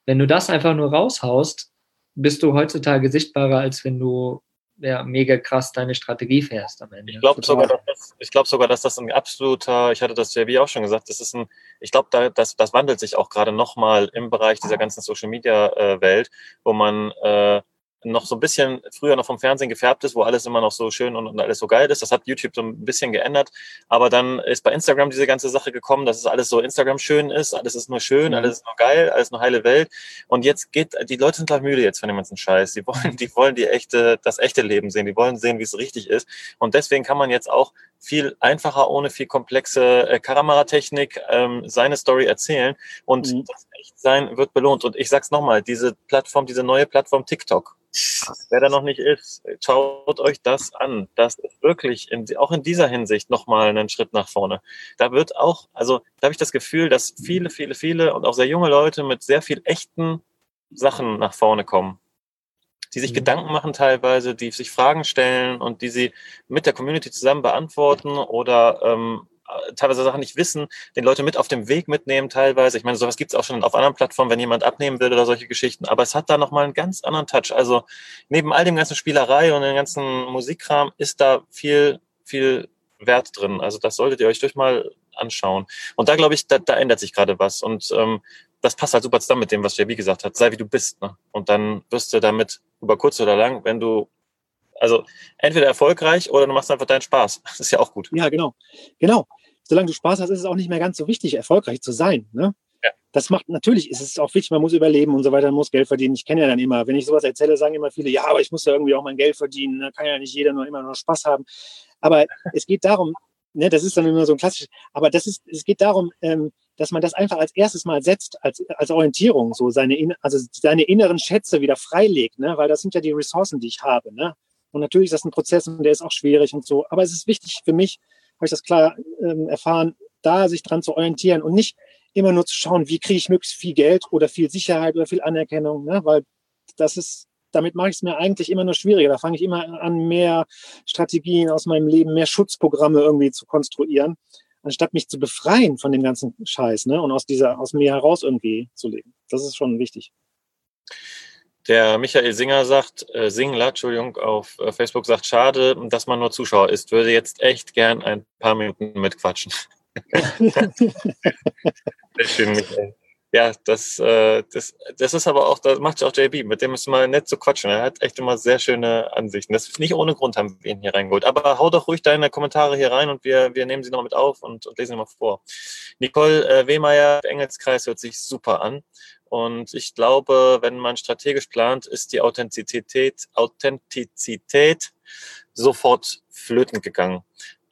wenn du das einfach nur raushaust, bist du heutzutage sichtbarer, als wenn du ja, mega krass deine Strategie fährst am Ende. Ich glaube sogar, dass das, ich glaube sogar, dass das ein absoluter, ich hatte das JB auch schon gesagt, das ist ein, ich glaube, da, das, das wandelt sich auch gerade nochmal im Bereich dieser ganzen Social Media äh, Welt, wo man äh, noch so ein bisschen früher noch vom Fernsehen gefärbt ist, wo alles immer noch so schön und, und, alles so geil ist. Das hat YouTube so ein bisschen geändert. Aber dann ist bei Instagram diese ganze Sache gekommen, dass es alles so Instagram schön ist. Alles ist nur schön, alles ist nur geil, alles nur heile Welt. Und jetzt geht, die Leute sind gleich müde jetzt von dem ganzen Scheiß. Die wollen, die wollen die echte, das echte Leben sehen. Die wollen sehen, wie es richtig ist. Und deswegen kann man jetzt auch viel einfacher, ohne viel komplexe äh, Kameratechnik ähm, seine Story erzählen. Und mhm. das Echtsein wird belohnt. Und ich sag's nochmal, diese Plattform, diese neue Plattform TikTok, Wer da noch nicht ist, schaut euch das an. Das ist wirklich in, auch in dieser Hinsicht nochmal einen Schritt nach vorne. Da wird auch, also da habe ich das Gefühl, dass viele, viele, viele und auch sehr junge Leute mit sehr viel echten Sachen nach vorne kommen. Die sich mhm. Gedanken machen teilweise, die sich Fragen stellen und die sie mit der Community zusammen beantworten oder ähm, teilweise Sachen nicht wissen, den Leute mit auf dem Weg mitnehmen teilweise. Ich meine, sowas gibt es auch schon auf anderen Plattformen, wenn jemand abnehmen will oder solche Geschichten. Aber es hat da nochmal einen ganz anderen Touch. Also neben all dem ganzen Spielerei und dem ganzen Musikkram ist da viel, viel Wert drin. Also das solltet ihr euch durch mal anschauen. Und da glaube ich, da, da ändert sich gerade was. Und ähm, das passt halt super zusammen mit dem, was JB gesagt hat. Sei wie du bist. Ne? Und dann wirst du damit über kurz oder lang, wenn du also entweder erfolgreich oder du machst einfach deinen Spaß. (laughs) Das ist ja auch gut. Ja, genau. Genau solange du Spaß hast, ist es auch nicht mehr ganz so wichtig, erfolgreich zu sein. Ne? Ja. Das macht natürlich, ist es auch wichtig, man muss überleben und so weiter, man muss Geld verdienen. Ich kenne ja dann immer, wenn ich sowas erzähle, sagen immer viele, ja, aber ich muss ja irgendwie auch mein Geld verdienen, da ne? kann ja nicht jeder nur immer nur Spaß haben. Aber (laughs) es geht darum, ne, das ist dann immer so ein klassisches, aber das ist, es geht darum, ähm, dass man das einfach als erstes mal setzt, als, als Orientierung, so seine, also seine inneren Schätze wieder freilegt, ne? weil das sind ja die Ressourcen, die ich habe. Ne? Und natürlich ist das ein Prozess und der ist auch schwierig und so. Aber es ist wichtig für mich, habe ich das klar ähm, erfahren, da sich dran zu orientieren und nicht immer nur zu schauen, wie kriege ich möglichst viel Geld oder viel Sicherheit oder viel Anerkennung, ne? weil das ist, damit mache ich es mir eigentlich immer nur schwieriger. Da fange ich immer an, mehr Strategien aus meinem Leben, mehr Schutzprogramme irgendwie zu konstruieren, anstatt mich zu befreien von dem ganzen Scheiß ne? und aus dieser, aus mir heraus irgendwie zu leben. Das ist schon wichtig. Der Michael Singer sagt, äh, Singler, Entschuldigung, auf äh, Facebook sagt, schade, dass man nur Zuschauer ist. Würde jetzt echt gern ein paar Minuten mitquatschen. (laughs) Sehr schön, Michael. Ja, das, äh, das, das ist aber auch, das macht auch JB. Mit dem ist mal nett zu quatschen. Er hat echt immer sehr schöne Ansichten. Das ist nicht ohne Grund haben wir ihn hier reingeholt. Aber hau doch ruhig deine Kommentare hier rein und wir, wir nehmen sie noch mit auf und, und lesen sie mal vor. Nicole äh, Wehmeier, Engelskreis hört sich super an. Und ich glaube, wenn man strategisch plant, ist die Authentizität, Authentizität sofort flöten gegangen.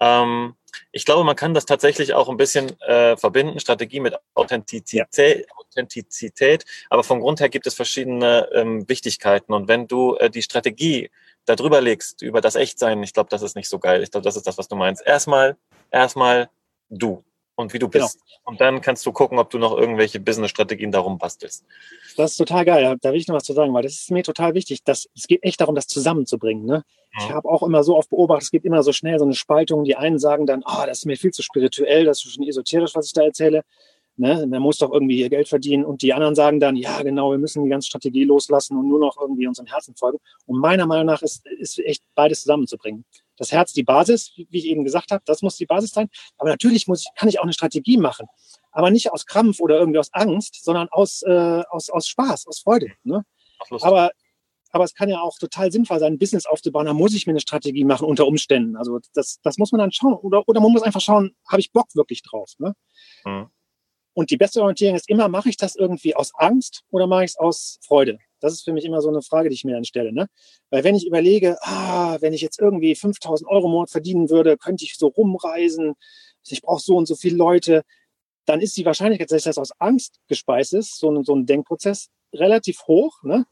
Ähm, ich glaube, man kann das tatsächlich auch ein bisschen äh, verbinden, Strategie mit Authentizität, Authentizität. Aber vom Grund her gibt es verschiedene ähm, Wichtigkeiten. Und wenn du äh, die Strategie darüber legst, über das Echtsein, ich glaube, das ist nicht so geil. Ich glaube, das ist das, was du meinst. Erstmal, erstmal du und wie du genau. bist. Genau. Und dann kannst du gucken, ob du noch irgendwelche Business-Strategien darum bastelst. Das ist total geil. Da will ich noch was zu sagen, weil das ist mir total wichtig. Dass, es geht echt darum, das zusammenzubringen. Ne? Ja. Ich habe auch immer so oft beobachtet, es gibt immer so schnell so eine Spaltung. Die einen sagen dann, oh, das ist mir viel zu spirituell, das ist schon esoterisch, was ich da erzähle. Ne? Man muss doch irgendwie ihr Geld verdienen. Und die anderen sagen dann, ja, genau, wir müssen die ganze Strategie loslassen und nur noch irgendwie unseren Herzen folgen. Und meiner Meinung nach ist, ist echt beides zusammenzubringen das Herz die Basis, wie ich eben gesagt habe, das muss die Basis sein. Aber natürlich muss ich, kann ich auch eine Strategie machen. aber nicht aus Krampf oder irgendwie aus Angst, sondern aus, äh, aus, aus Spaß, aus Freude. Ne? Aber, aber es kann ja auch total sinnvoll sein, ein Business aufzubauen. Da muss ich mir eine Strategie machen unter Umständen. Also das, das muss man dann schauen. Oder, oder man muss einfach schauen, habe ich Bock wirklich drauf? Ne? Mhm. Und die beste Orientierung ist immer, mache ich das irgendwie aus Angst oder mache ich es aus Freude? Das ist für mich immer so eine Frage, die ich mir dann stelle. Ne? Weil wenn ich überlege, ah, wenn ich jetzt irgendwie 5000 Euro im Monat verdienen würde, könnte ich so rumreisen, ich brauche so und so viele Leute, dann ist die Wahrscheinlichkeit, dass das aus Angst gespeist ist, so ein, so ein Denkprozess, relativ hoch, ne?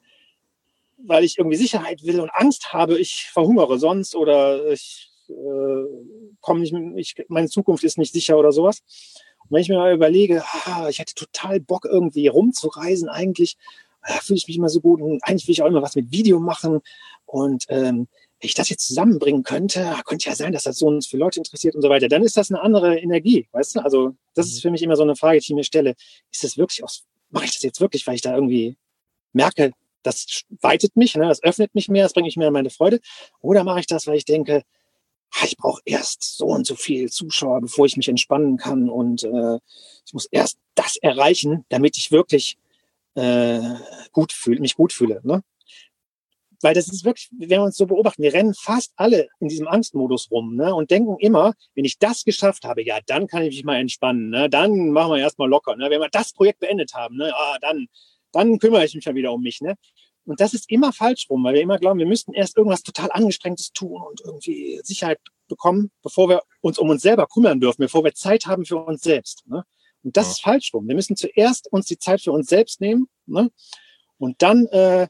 weil ich irgendwie Sicherheit will und Angst habe, ich verhungere sonst oder ich äh, komme nicht, ich, meine Zukunft ist nicht sicher oder sowas. Und wenn ich mir mal überlege, ah, ich hätte total Bock irgendwie rumzureisen eigentlich, fühle ich mich immer so gut und eigentlich will ich auch immer was mit Video machen und ähm, wenn ich das jetzt zusammenbringen könnte, könnte ja sein, dass das so uns für Leute interessiert und so weiter, dann ist das eine andere Energie, weißt du? Also das ist mhm. für mich immer so eine Frage, die ich mir stelle. Ist das wirklich aus, mache ich das jetzt wirklich, weil ich da irgendwie merke, das weitet mich, ne, das öffnet mich mehr, das bringt mich mehr in meine Freude? Oder mache ich das, weil ich denke, ich brauche erst so und so viel Zuschauer, bevor ich mich entspannen kann und äh, ich muss erst das erreichen, damit ich wirklich äh, gut fühle, mich gut fühle. Ne? Weil das ist wirklich, wenn wir uns so beobachten, wir rennen fast alle in diesem Angstmodus rum ne? und denken immer, wenn ich das geschafft habe, ja, dann kann ich mich mal entspannen. Ne? Dann machen wir erstmal locker. Ne? Wenn wir das Projekt beendet haben, ne? ah, dann, dann kümmere ich mich ja wieder um mich. Ne? Und das ist immer falsch rum, weil wir immer glauben, wir müssten erst irgendwas total Angestrengtes tun und irgendwie Sicherheit bekommen, bevor wir uns um uns selber kümmern dürfen, bevor wir Zeit haben für uns selbst. Ne? Und das ja. ist falsch rum. Wir müssen zuerst uns die Zeit für uns selbst nehmen ne? und dann äh,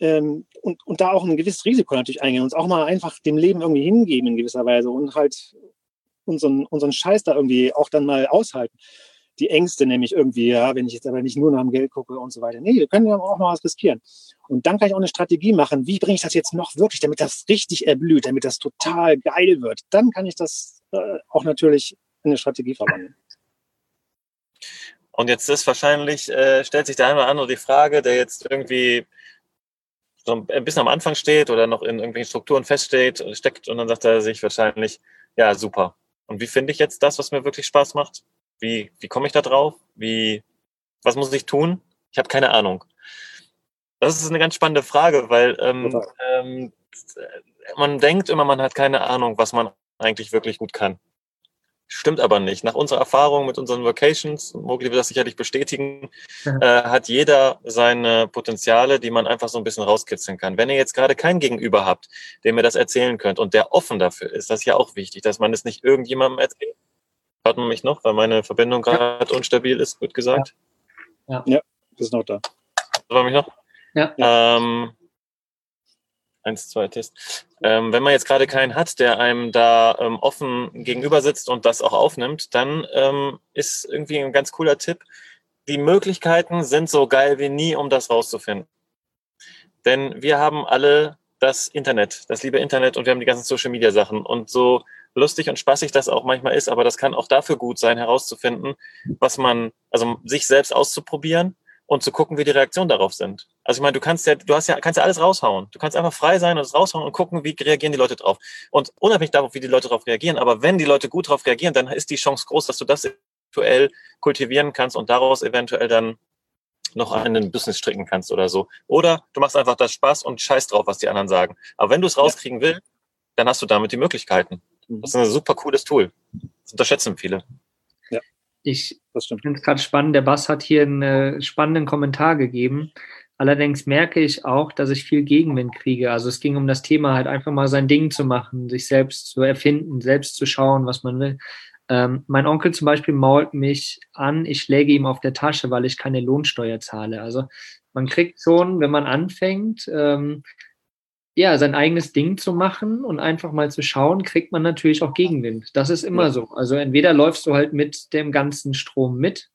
ähm, und, und da auch ein gewisses Risiko natürlich eingehen, uns auch mal einfach dem Leben irgendwie hingeben in gewisser Weise und halt unseren, unseren Scheiß da irgendwie auch dann mal aushalten. Die Ängste nämlich irgendwie, ja, wenn ich jetzt aber nicht nur nach dem Geld gucke und so weiter. Nee, wir können ja auch mal was riskieren. Und dann kann ich auch eine Strategie machen. Wie bringe ich das jetzt noch wirklich, damit das richtig erblüht, damit das total geil wird? Dann kann ich das äh, auch natürlich in eine Strategie verwandeln. Und jetzt ist wahrscheinlich, äh, stellt sich der eine oder andere die Frage, der jetzt irgendwie so ein bisschen am Anfang steht oder noch in irgendwelchen Strukturen feststeht, steckt und dann sagt er sich wahrscheinlich, ja, super. Und wie finde ich jetzt das, was mir wirklich Spaß macht? Wie, wie komme ich da drauf? Wie, was muss ich tun? Ich habe keine Ahnung. Das ist eine ganz spannende Frage, weil ähm, ähm, man denkt immer, man hat keine Ahnung, was man eigentlich wirklich gut kann. Stimmt aber nicht. Nach unserer Erfahrung mit unseren Vocations, Mogli wird das sicherlich bestätigen, mhm. äh, hat jeder seine Potenziale, die man einfach so ein bisschen rauskitzeln kann. Wenn ihr jetzt gerade kein Gegenüber habt, dem ihr das erzählen könnt und der offen dafür ist, das ist ja auch wichtig, dass man es nicht irgendjemandem erzählt. Hört man mich noch, weil meine Verbindung gerade ja. unstabil ist, gut gesagt? Ja, ja ist noch da. Hört man mich noch? Ja. Ähm, Eins, zwei, Test. Ähm, wenn man jetzt gerade keinen hat, der einem da ähm, offen gegenüber sitzt und das auch aufnimmt, dann ähm, ist irgendwie ein ganz cooler Tipp. Die Möglichkeiten sind so geil wie nie, um das rauszufinden. Denn wir haben alle das Internet, das liebe Internet und wir haben die ganzen Social Media Sachen. Und so lustig und spaßig das auch manchmal ist, aber das kann auch dafür gut sein, herauszufinden, was man, also sich selbst auszuprobieren und zu gucken, wie die Reaktionen darauf sind. Also ich meine, du kannst ja, du hast ja, kannst ja alles raushauen. Du kannst einfach frei sein und es raushauen und gucken, wie reagieren die Leute drauf. Und unabhängig davon, wie die Leute darauf reagieren, aber wenn die Leute gut darauf reagieren, dann ist die Chance groß, dass du das eventuell kultivieren kannst und daraus eventuell dann noch einen Business stricken kannst oder so. Oder du machst einfach das Spaß und scheiß drauf, was die anderen sagen. Aber wenn du es rauskriegen willst, dann hast du damit die Möglichkeiten. Das ist ein super cooles Tool. Das unterschätzen viele. Ich finde es gerade spannend. Der Bass hat hier einen äh, spannenden Kommentar gegeben. Allerdings merke ich auch, dass ich viel Gegenwind kriege. Also es ging um das Thema halt einfach mal sein Ding zu machen, sich selbst zu erfinden, selbst zu schauen, was man will. Ähm, mein Onkel zum Beispiel mault mich an, ich schläge ihm auf der Tasche, weil ich keine Lohnsteuer zahle. Also man kriegt schon, wenn man anfängt, ähm, ja, sein eigenes Ding zu machen und einfach mal zu schauen, kriegt man natürlich auch Gegenwind. Das ist immer ja. so. Also entweder läufst du halt mit dem ganzen Strom mit,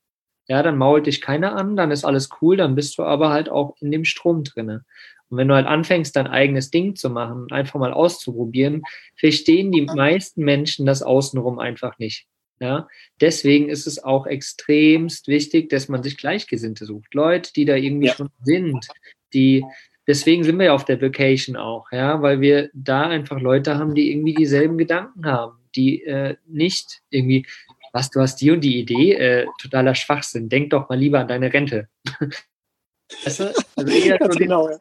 ja, dann mault dich keiner an, dann ist alles cool, dann bist du aber halt auch in dem Strom drinne. Und wenn du halt anfängst, dein eigenes Ding zu machen, einfach mal auszuprobieren, verstehen die meisten Menschen das außenrum einfach nicht. Ja, deswegen ist es auch extremst wichtig, dass man sich Gleichgesinnte sucht. Leute, die da irgendwie ja. schon sind, die deswegen sind wir ja auf der Vacation auch, ja, weil wir da einfach Leute haben, die irgendwie dieselben Gedanken haben, die äh, nicht irgendwie was, du hast die und die Idee, äh, totaler Schwachsinn, denk doch mal lieber an deine Rente. (laughs) weißt du? Also eher so genau, ja.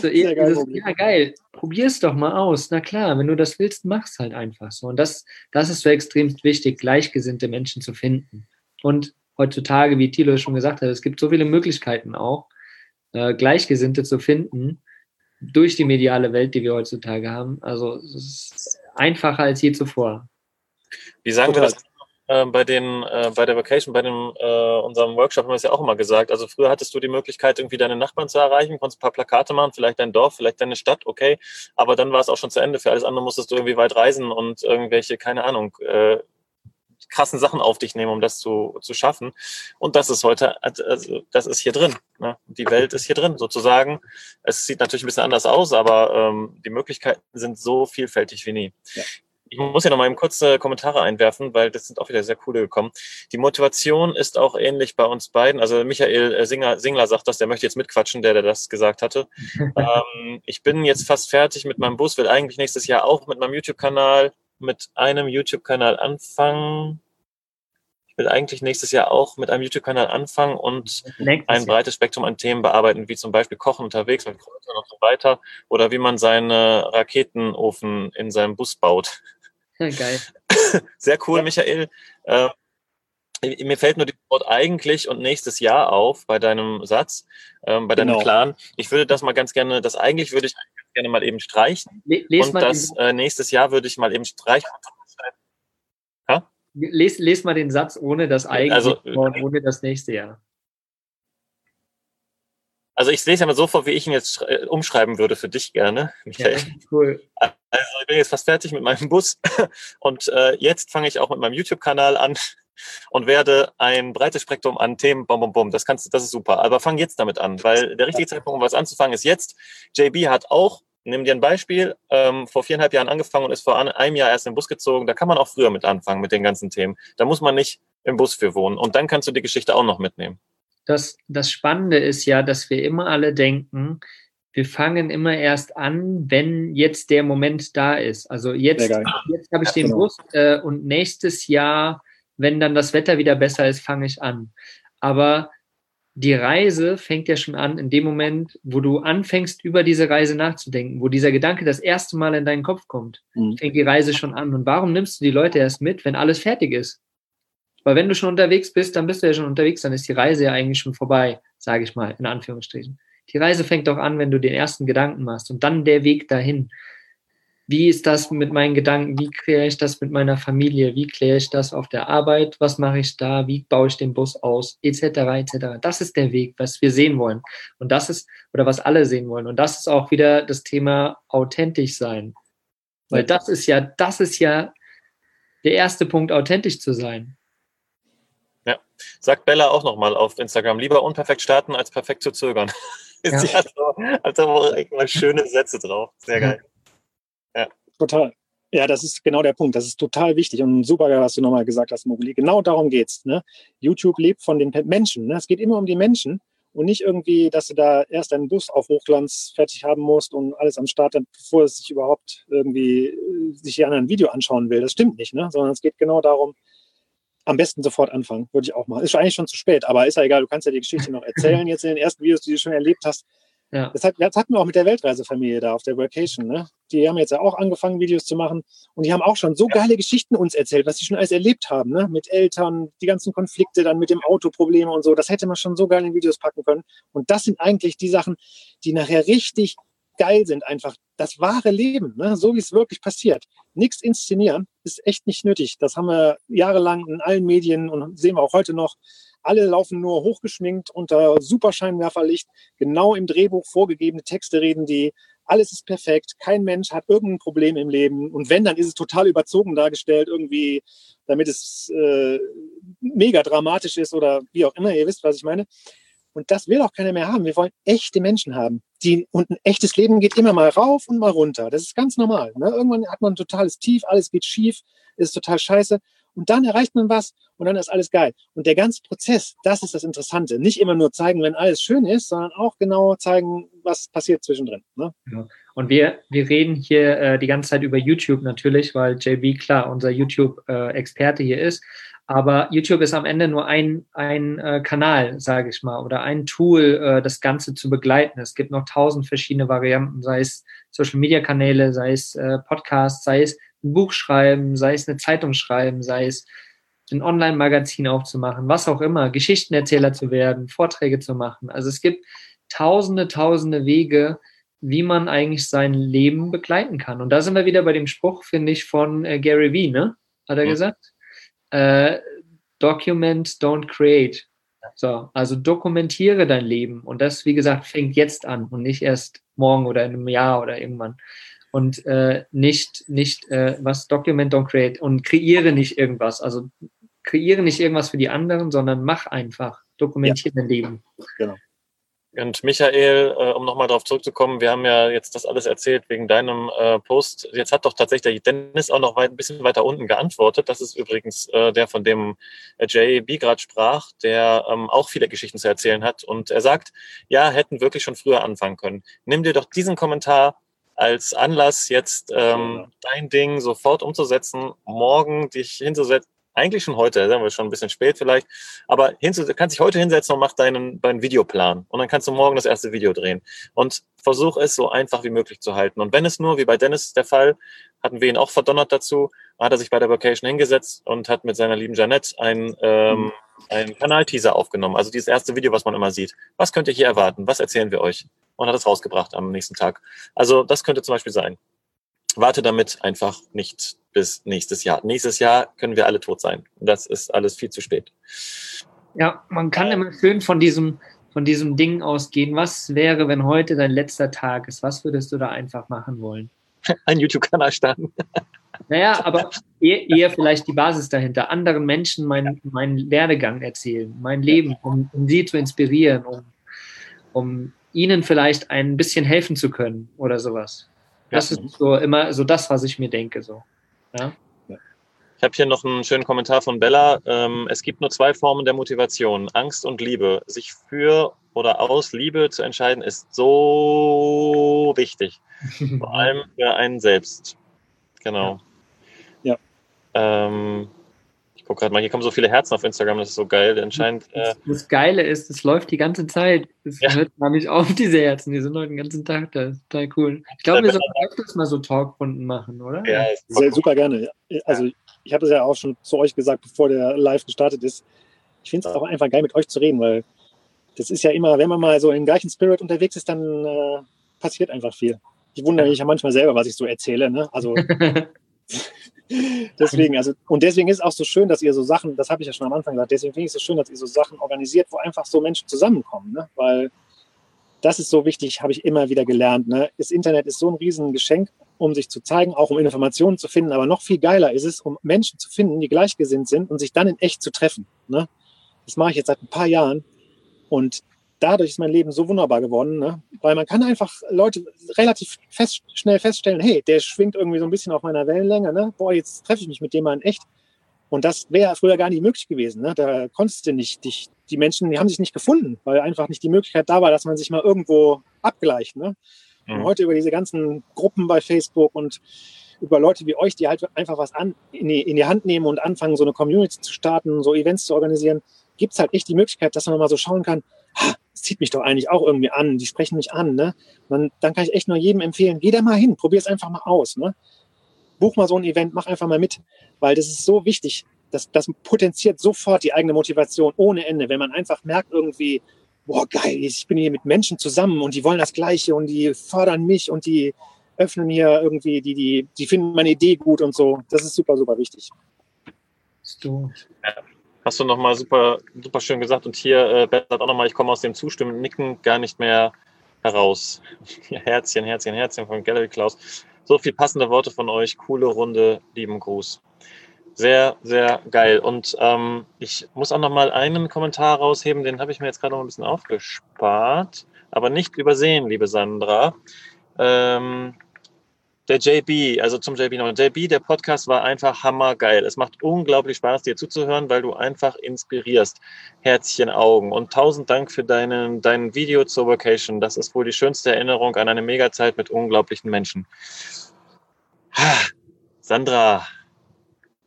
So eher geil, dieses, ja, geil, probier's doch mal aus. Na klar, wenn du das willst, mach's halt einfach so. Und das, das ist so extrem wichtig, gleichgesinnte Menschen zu finden. Und heutzutage, wie Thilo schon gesagt hat, es gibt so viele Möglichkeiten auch, äh, Gleichgesinnte zu finden durch die mediale Welt, die wir heutzutage haben. Also es ist einfacher als je zuvor. Wie sagen wir das äh, bei den, äh, bei der Vacation, bei dem, äh, unserem Workshop haben wir es ja auch immer gesagt. Also früher hattest du die Möglichkeit, irgendwie deine Nachbarn zu erreichen, konntest ein paar Plakate machen, vielleicht dein Dorf, vielleicht deine Stadt, okay. Aber dann war es auch schon zu Ende. Für alles andere musstest du irgendwie weit reisen und irgendwelche, keine Ahnung, äh, krassen Sachen auf dich nehmen, um das zu, zu schaffen. Und das ist heute, also das ist hier drin. Ne? Die Welt ist hier drin, sozusagen. Es sieht natürlich ein bisschen anders aus, aber ähm, die Möglichkeiten sind so vielfältig wie nie. Ja. Ich muss ja noch mal eben kurze Kommentare einwerfen, weil das sind auch wieder sehr coole gekommen. Die Motivation ist auch ähnlich bei uns beiden. Also Michael äh, Singer, Singler sagt das, der möchte jetzt mitquatschen, der, der das gesagt hatte. (laughs) ähm, ich bin jetzt fast fertig mit meinem Bus, will eigentlich nächstes Jahr auch mit meinem YouTube-Kanal, mit einem YouTube-Kanal anfangen. Ich will eigentlich nächstes Jahr auch mit einem YouTube-Kanal anfangen und nächstes ein breites Spektrum an Themen bearbeiten, wie zum Beispiel Kochen unterwegs mit Kräutern und so weiter oder wie man seinen Raketenofen in seinem Bus baut. Geil. (laughs) Sehr cool, Michael. Äh, mir fällt nur das Wort eigentlich und nächstes Jahr auf bei deinem Satz, ähm, bei deinem genau. Plan. Ich würde das mal ganz gerne, das eigentlich würde ich gerne mal eben streichen. Les und das äh, nächstes Jahr würde ich mal eben streichen. Ha? Les, les mal den Satz ohne das eigentlich also, und ohne das nächste Jahr. Also ich es ja mal so vor, wie ich ihn jetzt äh, umschreiben würde für dich gerne, Michael. Ja, cool. Also ich bin jetzt fast fertig mit meinem Bus (laughs) und äh, jetzt fange ich auch mit meinem YouTube-Kanal an und werde ein breites Spektrum an Themen, bom, bom, bom, das kannst das ist super. Aber fang jetzt damit an, weil der richtige Zeitpunkt, um was anzufangen, ist jetzt. JB hat auch, nimm dir ein Beispiel, ähm, vor viereinhalb Jahren angefangen und ist vor einem Jahr erst in den Bus gezogen. Da kann man auch früher mit anfangen mit den ganzen Themen. Da muss man nicht im Bus für wohnen. Und dann kannst du die Geschichte auch noch mitnehmen das, das Spannende ist ja, dass wir immer alle denken, wir fangen immer erst an, wenn jetzt der Moment da ist. Also jetzt, jetzt habe ich den genau. Bus äh, und nächstes Jahr, wenn dann das Wetter wieder besser ist, fange ich an. Aber die Reise fängt ja schon an in dem Moment, wo du anfängst, über diese Reise nachzudenken, wo dieser Gedanke das erste Mal in deinen Kopf kommt, mhm. fängt die Reise schon an. Und warum nimmst du die Leute erst mit, wenn alles fertig ist? Weil wenn du schon unterwegs bist, dann bist du ja schon unterwegs, dann ist die Reise ja eigentlich schon vorbei, sage ich mal, in Anführungsstrichen. Die Reise fängt doch an, wenn du den ersten Gedanken machst und dann der Weg dahin. Wie ist das mit meinen Gedanken? Wie kläre ich das mit meiner Familie? Wie kläre ich das auf der Arbeit? Was mache ich da? Wie baue ich den Bus aus? Etc. etc. Das ist der Weg, was wir sehen wollen. Und das ist, oder was alle sehen wollen. Und das ist auch wieder das Thema authentisch sein. Weil das ist ja, das ist ja der erste Punkt, authentisch zu sein. Ja, sagt Bella auch nochmal auf Instagram. Lieber unperfekt starten, als perfekt zu zögern. (laughs) Ja. Sie hat so, hat so mal schöne Sätze drauf. Sehr geil. Ja. Total. Ja, das ist genau der Punkt. Das ist total wichtig und super, was du nochmal gesagt hast, Moguli. Genau darum geht's. Ne? YouTube lebt von den Menschen. Ne? Es geht immer um die Menschen und nicht irgendwie, dass du da erst einen Bus auf Hochglanz fertig haben musst und alles am Start, bevor es sich überhaupt irgendwie äh, sich die anderen Video anschauen will. Das stimmt nicht, ne? sondern es geht genau darum, am besten sofort anfangen, würde ich auch machen. Ist eigentlich schon zu spät, aber ist ja egal, du kannst ja die Geschichte noch erzählen, jetzt in den ersten Videos, die du schon erlebt hast. Ja. Das, hat, das hatten wir auch mit der Weltreisefamilie da auf der Vacation. Ne? Die haben jetzt ja auch angefangen, Videos zu machen und die haben auch schon so geile Geschichten uns erzählt, was sie schon alles erlebt haben, ne? mit Eltern, die ganzen Konflikte, dann mit dem Autoprobleme und so. Das hätte man schon so geil in Videos packen können. Und das sind eigentlich die Sachen, die nachher richtig geil sind, einfach das wahre Leben, ne? so wie es wirklich passiert. Nichts inszenieren ist echt nicht nötig. Das haben wir jahrelang in allen Medien und sehen wir auch heute noch. Alle laufen nur hochgeschminkt unter Superscheinwerferlicht, genau im Drehbuch vorgegebene Texte reden die. Alles ist perfekt, kein Mensch hat irgendein Problem im Leben. Und wenn, dann ist es total überzogen dargestellt, irgendwie, damit es äh, mega dramatisch ist oder wie auch immer. Ihr wisst, was ich meine. Und das will auch keiner mehr haben. Wir wollen echte Menschen haben. Die, und ein echtes Leben geht immer mal rauf und mal runter. Das ist ganz normal. Ne? Irgendwann hat man ein totales Tief, alles geht schief, ist total scheiße. Und dann erreicht man was und dann ist alles geil. Und der ganze Prozess, das ist das Interessante. Nicht immer nur zeigen, wenn alles schön ist, sondern auch genau zeigen, was passiert zwischendrin. Ne? Ja. Und wir, wir reden hier äh, die ganze Zeit über YouTube natürlich, weil JB klar unser YouTube-Experte äh, hier ist. Aber YouTube ist am Ende nur ein, ein äh, Kanal, sage ich mal, oder ein Tool, äh, das Ganze zu begleiten. Es gibt noch tausend verschiedene Varianten, sei es Social-Media-Kanäle, sei es äh, Podcasts, sei es ein Buch schreiben, sei es eine Zeitung schreiben, sei es ein Online-Magazin aufzumachen, was auch immer, Geschichtenerzähler zu werden, Vorträge zu machen. Also es gibt tausende, tausende Wege, wie man eigentlich sein Leben begleiten kann. Und da sind wir wieder bei dem Spruch, finde ich, von äh, Gary Vee, ne? Hat er ja. gesagt? Äh, document, don't create. So, also dokumentiere dein Leben. Und das, wie gesagt, fängt jetzt an und nicht erst morgen oder in einem Jahr oder irgendwann. Und äh, nicht, nicht äh, was document, don't create und kreiere nicht irgendwas. Also kreiere nicht irgendwas für die anderen, sondern mach einfach. Dokumentiere ja. dein Leben. Genau. Und Michael, äh, um nochmal darauf zurückzukommen, wir haben ja jetzt das alles erzählt wegen deinem äh, Post. Jetzt hat doch tatsächlich Dennis auch noch weit, ein bisschen weiter unten geantwortet. Das ist übrigens äh, der, von dem äh, JB gerade sprach, der ähm, auch viele Geschichten zu erzählen hat. Und er sagt, ja, hätten wirklich schon früher anfangen können. Nimm dir doch diesen Kommentar als Anlass, jetzt ähm, dein Ding sofort umzusetzen, morgen dich hinzusetzen, eigentlich schon heute, sagen wir schon ein bisschen spät vielleicht, aber hinzu, kannst dich heute hinsetzen und mach deinen, deinen Videoplan und dann kannst du morgen das erste Video drehen und versuch es so einfach wie möglich zu halten. Und wenn es nur, wie bei Dennis der Fall, hatten wir ihn auch verdonnert dazu, hat er sich bei der Vacation hingesetzt und hat mit seiner lieben Janette ein, ähm, ein Kanalteaser aufgenommen. Also dieses erste Video, was man immer sieht. Was könnt ihr hier erwarten? Was erzählen wir euch? Und hat es rausgebracht am nächsten Tag. Also das könnte zum Beispiel sein warte damit einfach nicht bis nächstes Jahr. Nächstes Jahr können wir alle tot sein. Das ist alles viel zu spät. Ja, man kann immer schön von diesem, von diesem Ding ausgehen. Was wäre, wenn heute dein letzter Tag ist? Was würdest du da einfach machen wollen? (laughs) Ein YouTube-Kanal starten. Naja, aber eher, eher, vielleicht die Basis dahinter. Anderen Menschen meinen mein Werdegang erzählen, mein Leben, um, um sie zu inspirieren, um, um ihnen vielleicht ein bisschen helfen zu können oder sowas. Das ist so immer so das, was ich mir denke. So. Ja? Ich habe hier noch einen schönen Kommentar von Bella. Ähm, es gibt nur zwei Formen der Motivation, Angst und Liebe. Sich für oder aus Liebe zu entscheiden, ist so wichtig. Vor allem für einen selbst. Genau. (laughs) Ähm, guck gerade mal, hier kommen so viele Herzen auf Instagram, das ist so geil. Anscheinend. Äh das Geile ist, es läuft die ganze Zeit. Es ja. hört gar nicht auf, (laughs) diese Herzen. Die sind heute den ganzen Tag da. Total cool. Ich glaube, wir sollten öfters mal so Talkrunden machen, oder? Ja, Sehr, super gerne. Also, ich habe es ja auch schon zu euch gesagt, bevor der live gestartet ist. Ich finde es auch einfach geil, mit euch zu reden, weil das ist ja immer, wenn man mal so im gleichen Spirit unterwegs ist, dann äh, passiert einfach viel. Ich wundere mich ja manchmal selber, was ich so erzähle. Ne? Also (laughs) deswegen, also, und deswegen ist auch so schön, dass ihr so Sachen, das habe ich ja schon am Anfang gesagt, deswegen finde ich es so schön, dass ihr so Sachen organisiert, wo einfach so Menschen zusammenkommen, ne? weil das ist so wichtig, habe ich immer wieder gelernt. Ne? Das Internet ist so ein Riesengeschenk, um sich zu zeigen, auch um Informationen zu finden, aber noch viel geiler ist es, um Menschen zu finden, die gleichgesinnt sind und sich dann in echt zu treffen. Ne? Das mache ich jetzt seit ein paar Jahren und dadurch ist mein Leben so wunderbar geworden, ne? weil man kann einfach Leute relativ fest, schnell feststellen, hey, der schwingt irgendwie so ein bisschen auf meiner Wellenlänge, ne? boah, jetzt treffe ich mich mit dem mal in echt. Und das wäre früher gar nicht möglich gewesen. Ne? Da konntest du nicht, dich, die Menschen, die haben sich nicht gefunden, weil einfach nicht die Möglichkeit da war, dass man sich mal irgendwo abgleicht. Ne? Mhm. Und heute über diese ganzen Gruppen bei Facebook und über Leute wie euch, die halt einfach was an, in, die, in die Hand nehmen und anfangen, so eine Community zu starten, so Events zu organisieren, gibt es halt echt die Möglichkeit, dass man mal so schauen kann, das zieht mich doch eigentlich auch irgendwie an, die sprechen mich an, ne? Dann, dann kann ich echt nur jedem empfehlen, geh da mal hin, probier es einfach mal aus, ne? Buch mal so ein Event, mach einfach mal mit, weil das ist so wichtig. Das, das potenziert sofort die eigene Motivation ohne Ende, wenn man einfach merkt irgendwie, boah, geil, ich bin hier mit Menschen zusammen und die wollen das Gleiche und die fördern mich und die öffnen hier irgendwie, die, die, die finden meine Idee gut und so. Das ist super, super wichtig. Du. Hast du nochmal super, super schön gesagt. Und hier, äh, Bert sagt auch nochmal, ich komme aus dem Zustimmen, Nicken gar nicht mehr heraus. (laughs) Herzchen, Herzchen, Herzchen von Gallery Klaus. So viel passende Worte von euch. Coole Runde. Lieben Gruß. Sehr, sehr geil. Und ähm, ich muss auch nochmal einen Kommentar rausheben, den habe ich mir jetzt gerade noch ein bisschen aufgespart, aber nicht übersehen, liebe Sandra. Ähm, der JB, also zum JB noch. JB, der Podcast war einfach hammergeil. Es macht unglaublich Spaß, dir zuzuhören, weil du einfach inspirierst. Herzchen, Augen. Und tausend Dank für deinen, dein Video zur Vocation. Das ist wohl die schönste Erinnerung an eine Megazeit mit unglaublichen Menschen. Sandra,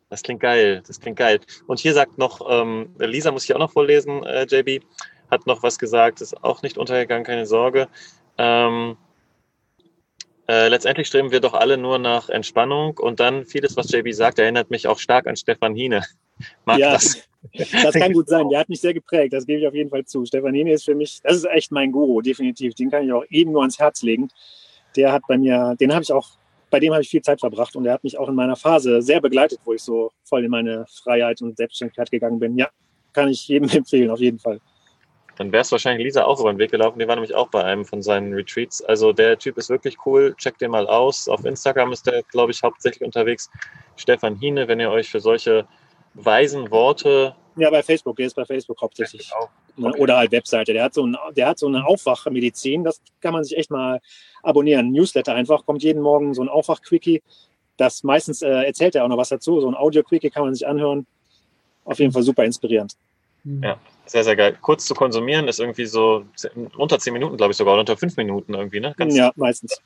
Das klingt geil, das klingt geil. Und hier sagt noch, ähm, Lisa muss ich auch noch vorlesen, äh, JB, hat noch was gesagt, ist auch nicht untergegangen, keine Sorge. Ähm, äh, letztendlich streben wir doch alle nur nach Entspannung und dann vieles, was JB sagt, erinnert mich auch stark an Stefan Hine. (laughs) Mag ja, das? (laughs) das kann gut sein. Der hat mich sehr geprägt, das gebe ich auf jeden Fall zu. Stefan Hine ist für mich, das ist echt mein Guru, definitiv. Den kann ich auch eben nur ans Herz legen. Der hat bei mir, den habe ich auch bei dem habe ich viel Zeit verbracht und er hat mich auch in meiner Phase sehr begleitet, wo ich so voll in meine Freiheit und Selbstständigkeit gegangen bin. Ja, kann ich jedem (laughs) empfehlen, auf jeden Fall. Dann wär's wahrscheinlich Lisa auch über den Weg gelaufen. Die war nämlich auch bei einem von seinen Retreats. Also der Typ ist wirklich cool. Checkt den mal aus. Auf Instagram ist der, glaube ich, hauptsächlich unterwegs. Stefan Hine, wenn ihr euch für solche weisen Worte. Ja, bei Facebook. Der ist bei Facebook hauptsächlich. Okay. Oder halt Webseite. Der hat so, ein, der hat so eine Aufwachmedizin. Das kann man sich echt mal abonnieren. Newsletter einfach. Kommt jeden Morgen so ein Aufwach-Quickie. Das meistens äh, erzählt er auch noch was dazu. So ein Audio-Quickie kann man sich anhören. Auf jeden Fall super inspirierend. Ja, sehr, sehr geil. Kurz zu konsumieren ist irgendwie so unter zehn Minuten, glaube ich sogar, oder unter fünf Minuten irgendwie, ne? Ganz ja, meistens.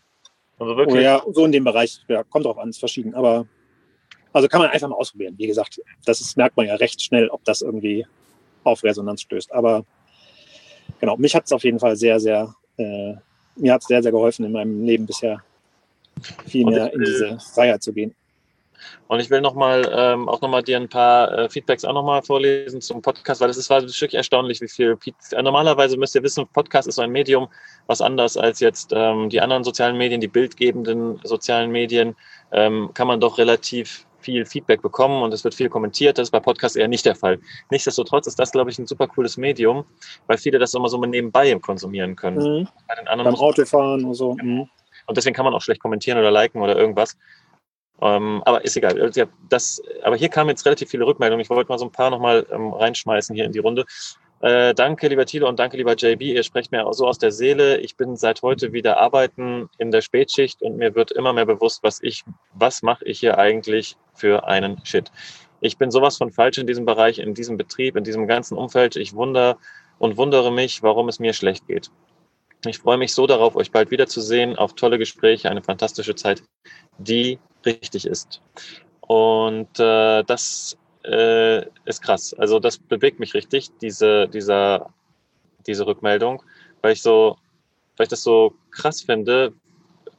Also wirklich. ja, so in dem Bereich. Ja, kommt drauf an, ist verschieden. Aber also kann man einfach mal ausprobieren. Wie gesagt, das ist, merkt man ja recht schnell, ob das irgendwie auf Resonanz stößt. Aber genau, mich hat es auf jeden Fall sehr, sehr, äh, mir hat es sehr, sehr geholfen in meinem Leben bisher, viel mehr in diese Freiheit zu gehen. Und ich will noch mal, ähm, auch nochmal dir ein paar äh, Feedbacks auch nochmal vorlesen zum Podcast, weil es ist, war wirklich erstaunlich, wie viel. Äh, normalerweise müsst ihr wissen, Podcast ist so ein Medium, was anders als jetzt ähm, die anderen sozialen Medien, die bildgebenden sozialen Medien, ähm, kann man doch relativ viel Feedback bekommen und es wird viel kommentiert. Das ist bei Podcasts eher nicht der Fall. Nichtsdestotrotz ist das, glaube ich, ein super cooles Medium, weil viele das immer so nebenbei konsumieren können. Mhm. Bei den anderen Beim Autofahren und so. Mhm. Und deswegen kann man auch schlecht kommentieren oder liken oder irgendwas. Ähm, aber ist egal. Also, das, aber hier kamen jetzt relativ viele Rückmeldungen. Ich wollte mal so ein paar nochmal ähm, reinschmeißen hier in die Runde. Äh, danke, lieber Thilo, und danke, lieber JB. Ihr sprecht mir so aus der Seele. Ich bin seit heute wieder arbeiten in der Spätschicht und mir wird immer mehr bewusst, was ich, was mache ich hier eigentlich für einen Shit. Ich bin sowas von falsch in diesem Bereich, in diesem Betrieb, in diesem ganzen Umfeld. Ich wundere und wundere mich, warum es mir schlecht geht. Ich freue mich so darauf, euch bald wiederzusehen, auf tolle Gespräche, eine fantastische Zeit, die richtig ist. Und äh, das äh, ist krass. Also das bewegt mich richtig, diese, dieser, diese Rückmeldung, weil ich so, weil ich das so krass finde,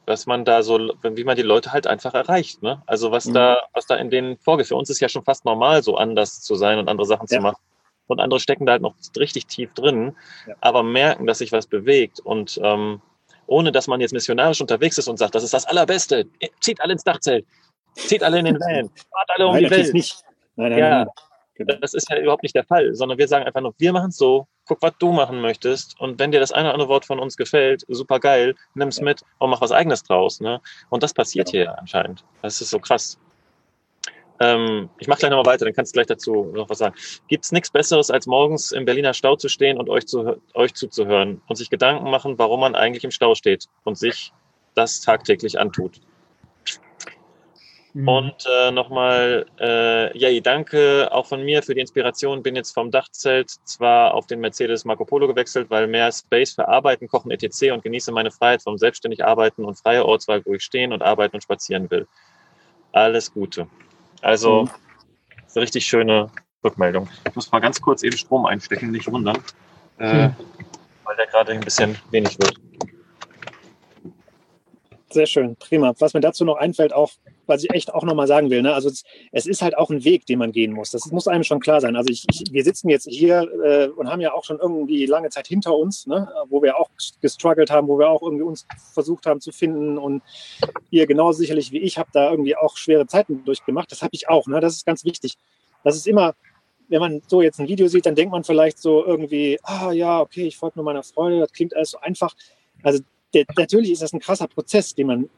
was man da so, wie man die Leute halt einfach erreicht. Ne? Also was mhm. da, was da in denen vorgeht. Für uns ist ja schon fast normal, so anders zu sein und andere Sachen ja. zu machen und andere stecken da halt noch richtig tief drin, ja. aber merken, dass sich was bewegt und ähm, ohne dass man jetzt missionarisch unterwegs ist und sagt, das ist das Allerbeste, zieht alle ins Dachzelt, zieht alle in den Van, (laughs) fahrt alle um nein, die Welt. Nicht. Nein, nein, ja. Genau. Das ist ja überhaupt nicht der Fall, sondern wir sagen einfach nur, wir machen es so, guck, was du machen möchtest und wenn dir das eine oder andere Wort von uns gefällt, super geil, nimm's ja. mit und mach was eigenes draus. Ne? Und das passiert genau. hier anscheinend. Das ist so krass. Ähm, ich mache gleich nochmal weiter, dann kannst du gleich dazu noch was sagen. Gibt es nichts Besseres, als morgens im Berliner Stau zu stehen und euch, zu, euch zuzuhören und sich Gedanken machen, warum man eigentlich im Stau steht und sich das tagtäglich antut? Mhm. Und äh, nochmal, äh, yay, danke auch von mir für die Inspiration. Bin jetzt vom Dachzelt zwar auf den Mercedes Marco Polo gewechselt, weil mehr Space für Arbeiten, Kochen, etc. und genieße meine Freiheit vom selbstständig Arbeiten und freie Ortswahl, wo ich stehen und arbeiten und spazieren will. Alles Gute. Also, mhm. eine richtig schöne Rückmeldung. Ich muss mal ganz kurz eben Strom einstecken, nicht wundern, äh, mhm. weil der gerade ein bisschen wenig wird. Sehr schön, prima. Was mir dazu noch einfällt, auch, was ich echt auch nochmal sagen will, ne? also es, es, ist halt auch ein Weg, den man gehen muss. Das muss einem schon klar sein. Also ich, ich, wir sitzen jetzt hier äh, und haben ja auch schon irgendwie lange Zeit hinter uns, ne? wo wir auch gestruggelt haben, wo wir auch irgendwie uns versucht haben zu finden und ihr genauso sicherlich wie ich habt da irgendwie auch schwere Zeiten durchgemacht. Das habe ich auch. Ne? Das ist ganz wichtig. Das ist immer, wenn man so jetzt ein Video sieht, dann denkt man vielleicht so irgendwie, ah ja, okay, ich folge nur meiner Freude, das klingt alles so einfach. Also der, natürlich ist das ein krasser Prozess, den man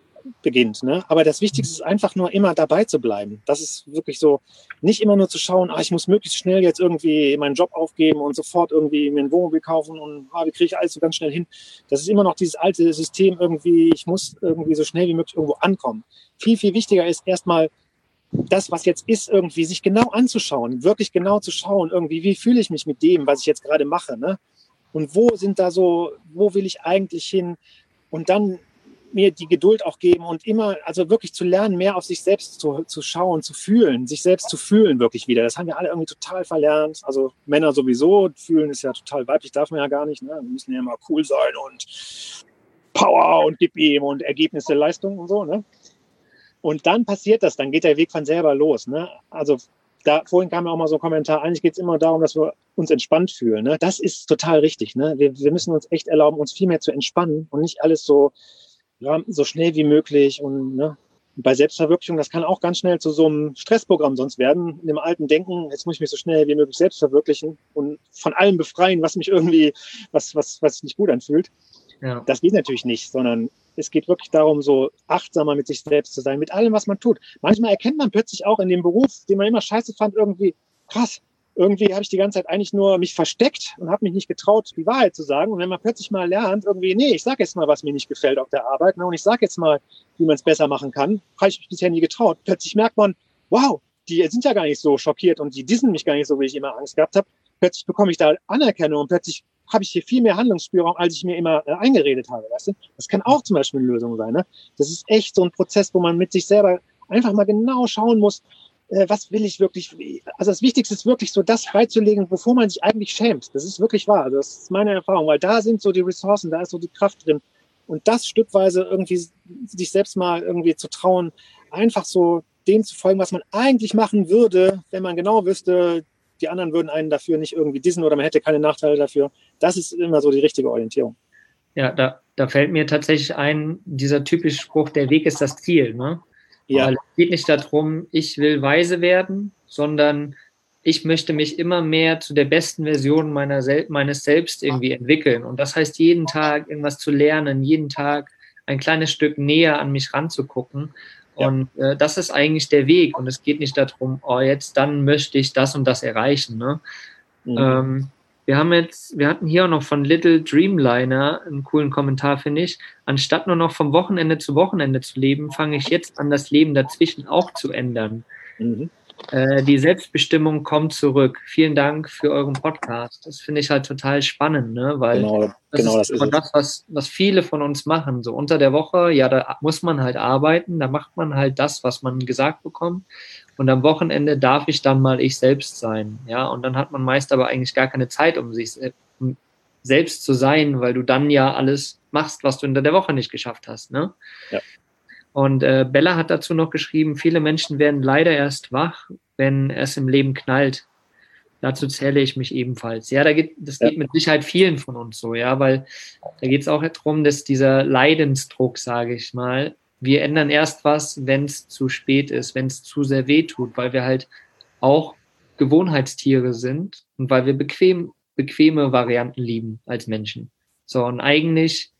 beginnt. Ne? Aber das Wichtigste ist einfach nur immer dabei zu bleiben. Das ist wirklich so, nicht immer nur zu schauen, ah, ich muss möglichst schnell jetzt irgendwie meinen Job aufgeben und sofort irgendwie mir ein Wohnmobil kaufen und ah, wie kriege ich alles so ganz schnell hin. Das ist immer noch dieses alte System irgendwie, ich muss irgendwie so schnell wie möglich irgendwo ankommen. Viel, viel wichtiger ist erstmal das, was jetzt ist, irgendwie sich genau anzuschauen, wirklich genau zu schauen, irgendwie, wie fühle ich mich mit dem, was ich jetzt gerade mache. Ne? Und wo sind da so, wo will ich eigentlich hin? Und dann mir die Geduld auch geben und immer, also wirklich zu lernen, mehr auf sich selbst zu, zu schauen, zu fühlen, sich selbst zu fühlen wirklich wieder. Das haben wir alle irgendwie total verlernt. Also Männer sowieso, fühlen ist ja total weiblich, darf man ja gar nicht. Ne? Wir müssen ja immer cool sein und Power und gib ihm und Ergebnisse, Leistung und so. Ne? Und dann passiert das, dann geht der Weg von selber los. Ne? Also da vorhin kam ja auch mal so ein Kommentar, eigentlich geht es immer darum, dass wir uns entspannt fühlen. Ne? Das ist total richtig. Ne? Wir, wir müssen uns echt erlauben, uns viel mehr zu entspannen und nicht alles so, ja, so schnell wie möglich. Und ne? bei Selbstverwirklichung, das kann auch ganz schnell zu so einem Stressprogramm sonst werden. In dem alten Denken, jetzt muss ich mich so schnell wie möglich selbst verwirklichen und von allem befreien, was mich irgendwie, was, was, was sich nicht gut anfühlt. Ja. Das geht natürlich nicht, sondern es geht wirklich darum, so achtsamer mit sich selbst zu sein, mit allem, was man tut. Manchmal erkennt man plötzlich auch in dem Beruf, den man immer scheiße fand, irgendwie, krass, irgendwie habe ich die ganze Zeit eigentlich nur mich versteckt und habe mich nicht getraut, die Wahrheit zu sagen. Und wenn man plötzlich mal lernt, irgendwie, nee, ich sage jetzt mal, was mir nicht gefällt auf der Arbeit, ne, und ich sage jetzt mal, wie man es besser machen kann, habe ich mich bisher nie getraut. Plötzlich merkt man, wow, die sind ja gar nicht so schockiert und die dissen mich gar nicht so, wie ich immer Angst gehabt habe. Plötzlich bekomme ich da Anerkennung und plötzlich habe ich hier viel mehr Handlungsspielraum, als ich mir immer äh, eingeredet habe. Weißt du? Das kann auch zum Beispiel eine Lösung sein. Ne? Das ist echt so ein Prozess, wo man mit sich selber einfach mal genau schauen muss, äh, was will ich wirklich. Also das Wichtigste ist wirklich so, das freizulegen, bevor man sich eigentlich schämt. Das ist wirklich wahr. Also das ist meine Erfahrung, weil da sind so die Ressourcen, da ist so die Kraft drin. Und das stückweise irgendwie sich selbst mal irgendwie zu trauen, einfach so dem zu folgen, was man eigentlich machen würde, wenn man genau wüsste, die anderen würden einen dafür nicht irgendwie dissen oder man hätte keine Nachteile dafür. Das ist immer so die richtige Orientierung. Ja, da, da fällt mir tatsächlich ein, dieser typische Spruch, der Weg ist das Ziel. Ne? Ja. Weil es geht nicht darum, ich will weise werden, sondern ich möchte mich immer mehr zu der besten Version meiner Sel meines Selbst irgendwie entwickeln. Und das heißt, jeden Tag irgendwas zu lernen, jeden Tag ein kleines Stück näher an mich ranzugucken. Und äh, das ist eigentlich der Weg. Und es geht nicht darum, oh, jetzt dann möchte ich das und das erreichen. Ne? Mhm. Ähm, wir haben jetzt, wir hatten hier auch noch von Little Dreamliner einen coolen Kommentar, finde ich. Anstatt nur noch vom Wochenende zu Wochenende zu leben, fange ich jetzt an, das Leben dazwischen auch zu ändern. Mhm. Äh, die Selbstbestimmung kommt zurück. Vielen Dank für euren Podcast. Das finde ich halt total spannend, ne? weil genau, das genau ist, das, ist das was, was viele von uns machen. So unter der Woche, ja, da muss man halt arbeiten, da macht man halt das, was man gesagt bekommt. Und am Wochenende darf ich dann mal ich selbst sein. Ja, und dann hat man meist aber eigentlich gar keine Zeit, um sich um selbst zu sein, weil du dann ja alles machst, was du unter der Woche nicht geschafft hast. Ne? Ja. Und äh, Bella hat dazu noch geschrieben, viele Menschen werden leider erst wach, wenn es im Leben knallt. Dazu zähle ich mich ebenfalls. Ja, da geht, das geht ja. mit Sicherheit vielen von uns so, ja, weil da geht es auch darum, dass dieser Leidensdruck, sage ich mal, wir ändern erst was, wenn es zu spät ist, wenn es zu sehr weh tut, weil wir halt auch Gewohnheitstiere sind und weil wir bequem, bequeme Varianten lieben als Menschen. So, und eigentlich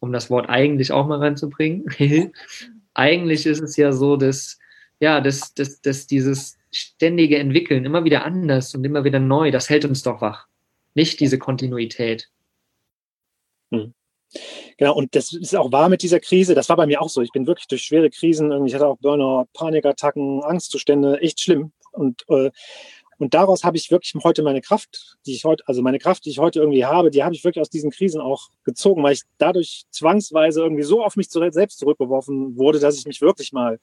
um das Wort eigentlich auch mal reinzubringen. (laughs) eigentlich ist es ja so, dass, ja, dass, dass, dass dieses ständige Entwickeln, immer wieder anders und immer wieder neu, das hält uns doch wach. Nicht diese Kontinuität. Hm. Genau, und das ist auch wahr mit dieser Krise. Das war bei mir auch so. Ich bin wirklich durch schwere Krisen, ich hatte auch Burnout, Panikattacken, Angstzustände, echt schlimm. Und äh, und daraus habe ich wirklich heute meine Kraft, die ich heute, also meine Kraft, die ich heute irgendwie habe, die habe ich wirklich aus diesen Krisen auch gezogen, weil ich dadurch zwangsweise irgendwie so auf mich selbst zurückgeworfen wurde, dass ich mich wirklich mal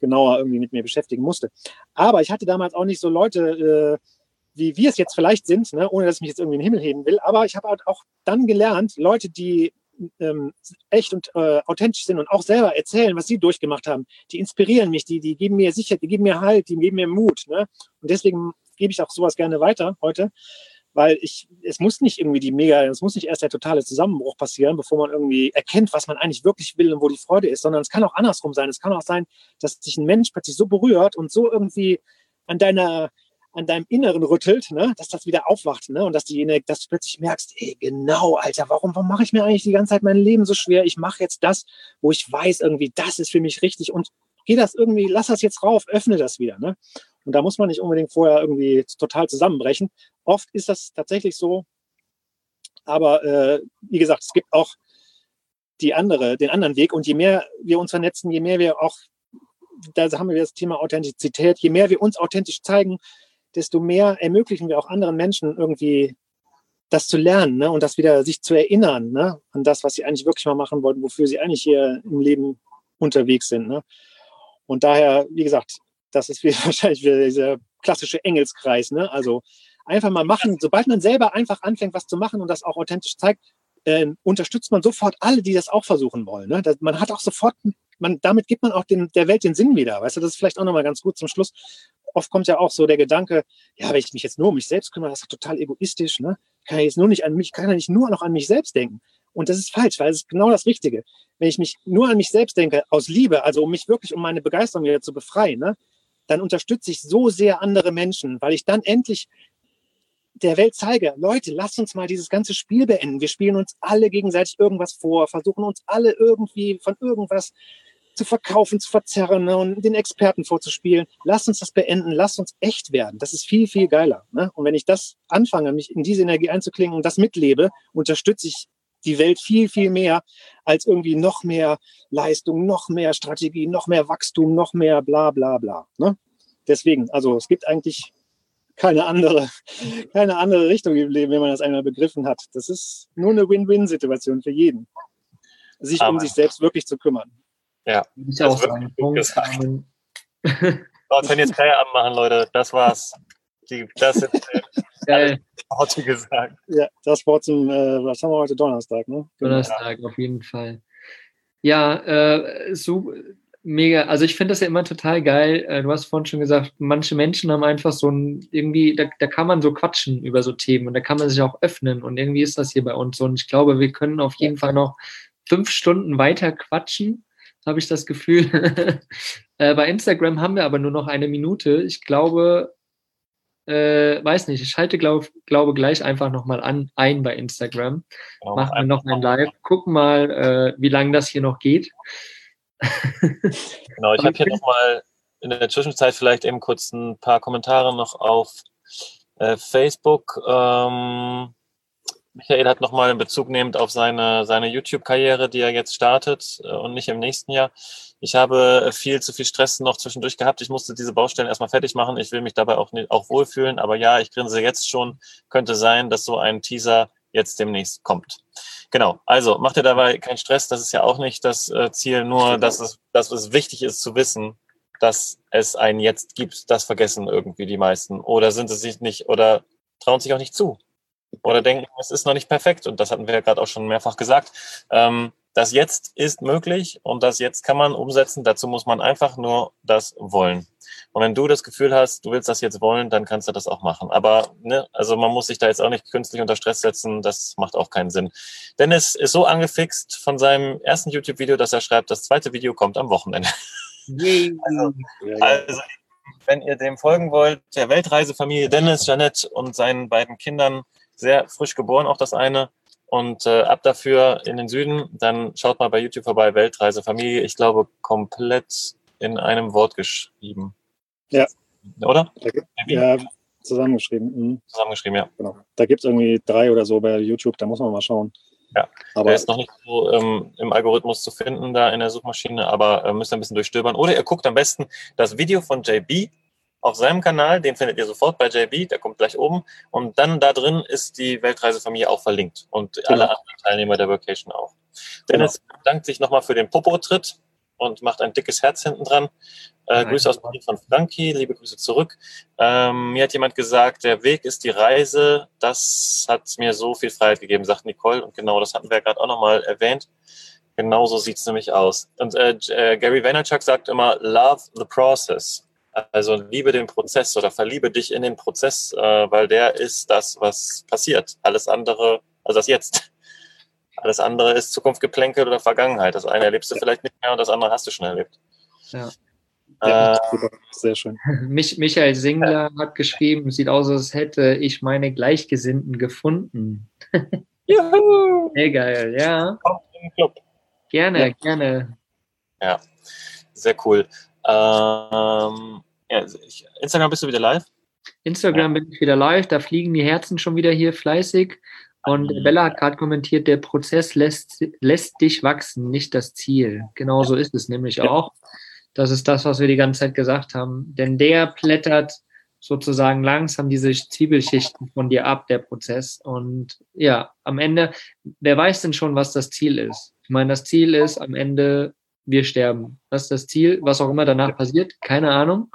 genauer irgendwie mit mir beschäftigen musste. Aber ich hatte damals auch nicht so Leute, äh, wie wir es jetzt vielleicht sind, ne, ohne dass ich mich jetzt irgendwie in den Himmel heben will. Aber ich habe halt auch dann gelernt, Leute, die ähm, echt und äh, authentisch sind und auch selber erzählen, was sie durchgemacht haben, die inspirieren mich, die, die geben mir Sicherheit, die geben mir Halt, die geben mir Mut. Ne? Und deswegen gebe ich auch sowas gerne weiter heute, weil ich, es muss nicht irgendwie die mega, es muss nicht erst der totale Zusammenbruch passieren, bevor man irgendwie erkennt, was man eigentlich wirklich will und wo die Freude ist, sondern es kann auch andersrum sein. Es kann auch sein, dass sich ein Mensch plötzlich so berührt und so irgendwie an deiner, an deinem Inneren rüttelt, ne, dass das wieder aufwacht, ne, und dass die, dass du plötzlich merkst, ey, genau, Alter, warum, warum mache ich mir eigentlich die ganze Zeit mein Leben so schwer? Ich mache jetzt das, wo ich weiß, irgendwie, das ist für mich richtig und geh das irgendwie, lass das jetzt rauf, öffne das wieder, ne? Und da muss man nicht unbedingt vorher irgendwie total zusammenbrechen. Oft ist das tatsächlich so. Aber äh, wie gesagt, es gibt auch die andere, den anderen Weg. Und je mehr wir uns vernetzen, je mehr wir auch, da haben wir das Thema Authentizität, je mehr wir uns authentisch zeigen, desto mehr ermöglichen wir auch anderen Menschen irgendwie das zu lernen ne? und das wieder sich zu erinnern ne? an das, was sie eigentlich wirklich mal machen wollten, wofür sie eigentlich hier im Leben unterwegs sind. Ne? Und daher, wie gesagt, das ist (laughs) wahrscheinlich wieder dieser klassische Engelskreis. Ne? Also einfach mal machen. Sobald man selber einfach anfängt, was zu machen und das auch authentisch zeigt, äh, unterstützt man sofort alle, die das auch versuchen wollen. Ne? Das, man hat auch sofort, man, damit gibt man auch dem, der Welt den Sinn wieder. Weißt du, das ist vielleicht auch nochmal ganz gut zum Schluss. Oft kommt ja auch so der Gedanke, ja, wenn ich mich jetzt nur um mich selbst kümmere, das ist total egoistisch. Ne? Kann ich jetzt nur nicht an mich, kann ja nicht nur noch an mich selbst denken. Und das ist falsch, weil es ist genau das Richtige. Wenn ich mich nur an mich selbst denke, aus Liebe, also um mich wirklich um meine Begeisterung wieder zu befreien, ne, dann unterstütze ich so sehr andere Menschen, weil ich dann endlich der Welt zeige, Leute, lasst uns mal dieses ganze Spiel beenden. Wir spielen uns alle gegenseitig irgendwas vor, versuchen uns alle irgendwie von irgendwas zu verkaufen, zu verzerren ne, und den Experten vorzuspielen. Lasst uns das beenden, lasst uns echt werden. Das ist viel, viel geiler. Ne? Und wenn ich das anfange, mich in diese Energie einzuklingen und das mitlebe, unterstütze ich die Welt viel, viel mehr als irgendwie noch mehr Leistung, noch mehr Strategie, noch mehr Wachstum, noch mehr bla bla bla. Ne? Deswegen, also es gibt eigentlich keine andere, (laughs) keine andere Richtung im Leben, wenn man das einmal begriffen hat. Das ist nur eine Win-Win-Situation für jeden, sich Aber. um sich selbst wirklich zu kümmern. Ja, ich auch sagen. Punkt. So, (laughs) können jetzt Feierabend machen, Leute. Das war's. Die, das ist Worte gesagt. Ja, das Wort zum, äh, was haben wir heute? Donnerstag, ne? Donnerstag, auf jeden Fall. Ja, äh, so mega. Also ich finde das ja immer total geil. Äh, du hast vorhin schon gesagt, manche Menschen haben einfach so ein, irgendwie, da, da kann man so quatschen über so Themen und da kann man sich auch öffnen und irgendwie ist das hier bei uns so. Und ich glaube, wir können auf jeden Fall noch fünf Stunden weiter quatschen, habe ich das Gefühl. (laughs) äh, bei Instagram haben wir aber nur noch eine Minute. Ich glaube, äh, weiß nicht, ich schalte, glaub, glaube gleich einfach nochmal an, ein bei Instagram. Genau, Machen wir noch ein Live. Gucken mal, äh, wie lange das hier noch geht. (laughs) genau, ich habe hier nochmal in der Zwischenzeit vielleicht eben kurz ein paar Kommentare noch auf äh, Facebook. Ähm, Michael hat nochmal in Bezug nehmend auf seine, seine YouTube-Karriere, die er jetzt startet äh, und nicht im nächsten Jahr. Ich habe viel zu viel Stress noch zwischendurch gehabt. Ich musste diese Baustellen erstmal fertig machen. Ich will mich dabei auch, nicht, auch wohlfühlen. Aber ja, ich grinse jetzt schon. Könnte sein, dass so ein Teaser jetzt demnächst kommt. Genau, also macht ihr dabei keinen Stress, das ist ja auch nicht das äh, Ziel, nur dass es, dass es wichtig ist zu wissen, dass es ein Jetzt gibt, das vergessen irgendwie die meisten. Oder sind sie sich nicht, oder trauen sich auch nicht zu. Oder denken, es ist noch nicht perfekt. Und das hatten wir ja gerade auch schon mehrfach gesagt. Ähm, das Jetzt ist möglich und das Jetzt kann man umsetzen. Dazu muss man einfach nur das wollen. Und wenn du das Gefühl hast, du willst das jetzt wollen, dann kannst du das auch machen. Aber ne, also man muss sich da jetzt auch nicht künstlich unter Stress setzen. Das macht auch keinen Sinn. Dennis ist so angefixt von seinem ersten YouTube-Video, dass er schreibt, das zweite Video kommt am Wochenende. (laughs) also, also, wenn ihr dem folgen wollt, der Weltreisefamilie Dennis, Janette und seinen beiden Kindern, sehr frisch geboren, auch das eine, und äh, ab dafür in den Süden, dann schaut mal bei YouTube vorbei, Weltreise Familie. Ich glaube, komplett in einem Wort geschrieben. Ja. Oder? Ja, zusammengeschrieben. Mhm. Zusammengeschrieben, ja. Genau. Da gibt es irgendwie drei oder so bei YouTube, da muss man mal schauen. Ja, aber er ist noch nicht so ähm, im Algorithmus zu finden, da in der Suchmaschine, aber äh, müsst ihr ein bisschen durchstöbern. Oder ihr guckt am besten das Video von JB auf seinem Kanal, den findet ihr sofort bei JB, der kommt gleich oben. Und dann da drin ist die Weltreisefamilie auch verlinkt und genau. alle anderen Teilnehmer der Vacation auch. Dennis genau. dankt sich nochmal für den Popo-Tritt und macht ein dickes Herz hinten dran. Äh, Grüße aus Berlin von Frankie, liebe Grüße zurück. Ähm, mir hat jemand gesagt, der Weg ist die Reise. Das hat mir so viel Freiheit gegeben, sagt Nicole. Und genau, das hatten wir ja gerade auch nochmal erwähnt. Genauso sieht's nämlich aus. Und äh, äh, Gary Vaynerchuk sagt immer, love the process. Also liebe den Prozess oder verliebe dich in den Prozess, äh, weil der ist das, was passiert. Alles andere, also das Jetzt. (laughs) Alles andere ist Zukunft geplänkelt oder Vergangenheit. Das eine erlebst du vielleicht nicht mehr und das andere hast du schon erlebt. Ja. Äh, sehr schön. (laughs) Mich, Michael Singler hat geschrieben, sieht aus, als hätte ich meine Gleichgesinnten gefunden. (laughs) Juhu! Sehr geil, ja. Gerne, ja. gerne. Ja, sehr cool. Ähm, ja, ich, Instagram bist du wieder live? Instagram ja. bin ich wieder live, da fliegen die Herzen schon wieder hier fleißig. Und mhm. Bella hat gerade kommentiert, der Prozess lässt, lässt dich wachsen, nicht das Ziel. Genau so ist es nämlich ja. auch. Das ist das, was wir die ganze Zeit gesagt haben. Denn der plättert sozusagen langsam diese Zwiebelschichten von dir ab, der Prozess. Und ja, am Ende, wer weiß denn schon, was das Ziel ist? Ich meine, das Ziel ist am Ende, wir sterben. Das ist das Ziel, was auch immer danach passiert, keine Ahnung.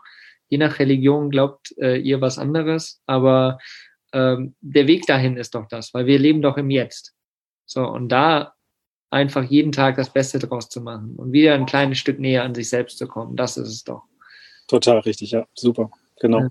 Je nach Religion glaubt äh, ihr was anderes, aber ähm, der Weg dahin ist doch das, weil wir leben doch im Jetzt. So, und da einfach jeden Tag das Beste draus zu machen und wieder ein kleines Stück näher an sich selbst zu kommen, das ist es doch. Total richtig, ja, super, genau. Ja.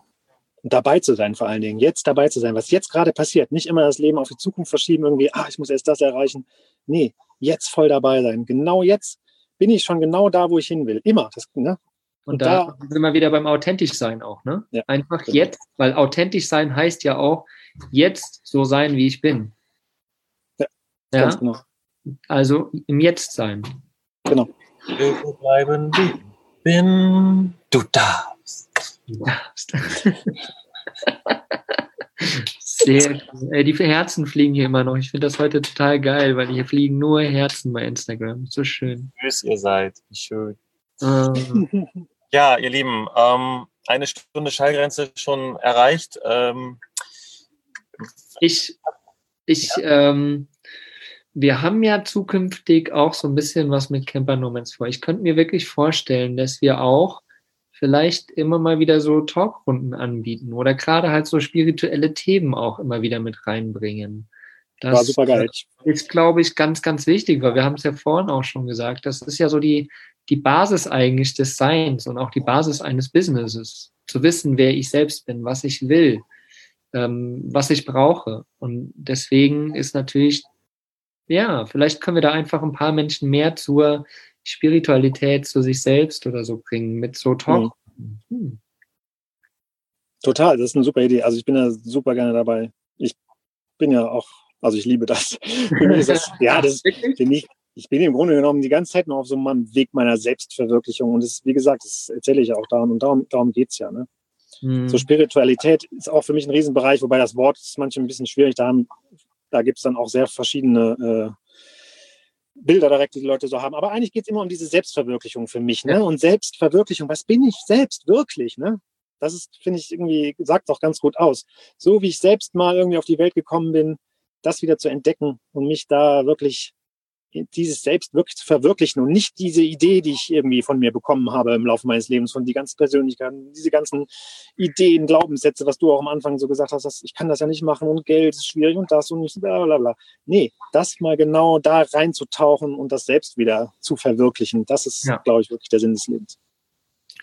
Und dabei zu sein vor allen Dingen, jetzt dabei zu sein, was jetzt gerade passiert. Nicht immer das Leben auf die Zukunft verschieben, irgendwie, ah, ich muss erst das erreichen. Nee, jetzt voll dabei sein. Genau jetzt bin ich schon genau da, wo ich hin will. Immer. Das, ne? Und, Und da, da sind wir wieder beim authentisch sein auch, ne? Ja, Einfach genau. jetzt, weil authentisch sein heißt ja auch, jetzt so sein, wie ich bin. Ja, ja? Genau. Also im Jetzt sein. Genau. Wir bleiben wie bin, du darfst. Du darfst. (laughs) Sehr cool. Die Herzen fliegen hier immer noch. Ich finde das heute total geil, weil hier fliegen nur Herzen bei Instagram. So schön. Grüß ihr seid. Wie schön. Ähm. Ja, ihr Lieben, ähm, eine Stunde Schallgrenze schon erreicht. Ähm, ich, ich, ja. ähm, wir haben ja zukünftig auch so ein bisschen was mit Camper Nomads vor. Ich könnte mir wirklich vorstellen, dass wir auch vielleicht immer mal wieder so Talkrunden anbieten oder gerade halt so spirituelle Themen auch immer wieder mit reinbringen. Das War super geil. ist, glaube ich, ganz, ganz wichtig, weil wir haben es ja vorhin auch schon gesagt. Das ist ja so die, die Basis eigentlich des Seins und auch die Basis eines Businesses. Zu wissen, wer ich selbst bin, was ich will, ähm, was ich brauche. Und deswegen ist natürlich, ja, vielleicht können wir da einfach ein paar Menschen mehr zur Spiritualität zu sich selbst oder so bringen, mit so Talk. Mhm. Hm. Total, das ist eine super Idee. Also ich bin da super gerne dabei. Ich bin ja auch, also ich liebe das. (laughs) Für mich ist das ja, das (laughs) für mich, ich bin im Grunde genommen die ganze Zeit noch auf so einem Weg meiner Selbstverwirklichung. Und das, wie gesagt, das erzähle ich auch daran. Und darum, darum geht's ja. Ne? Mhm. So Spiritualität ist auch für mich ein Riesenbereich, wobei das Wort ist manchmal ein bisschen schwierig. Da, haben, da gibt's dann auch sehr verschiedene äh, Bilder direkt, die, die Leute so haben. Aber eigentlich geht es immer um diese Selbstverwirklichung für mich. Ne? Und Selbstverwirklichung, was bin ich selbst wirklich? Ne? Das ist, finde ich, irgendwie, sagt auch ganz gut aus. So wie ich selbst mal irgendwie auf die Welt gekommen bin, das wieder zu entdecken und mich da wirklich dieses Selbst wirklich zu verwirklichen und nicht diese Idee, die ich irgendwie von mir bekommen habe im Laufe meines Lebens, von die ganzen Persönlichkeiten, diese ganzen Ideen, Glaubenssätze, was du auch am Anfang so gesagt hast, dass ich kann das ja nicht machen und Geld ist schwierig und das und nicht, bla bla bla. Nee, das mal genau da reinzutauchen und das selbst wieder zu verwirklichen, das ist, ja. glaube ich, wirklich der Sinn des Lebens.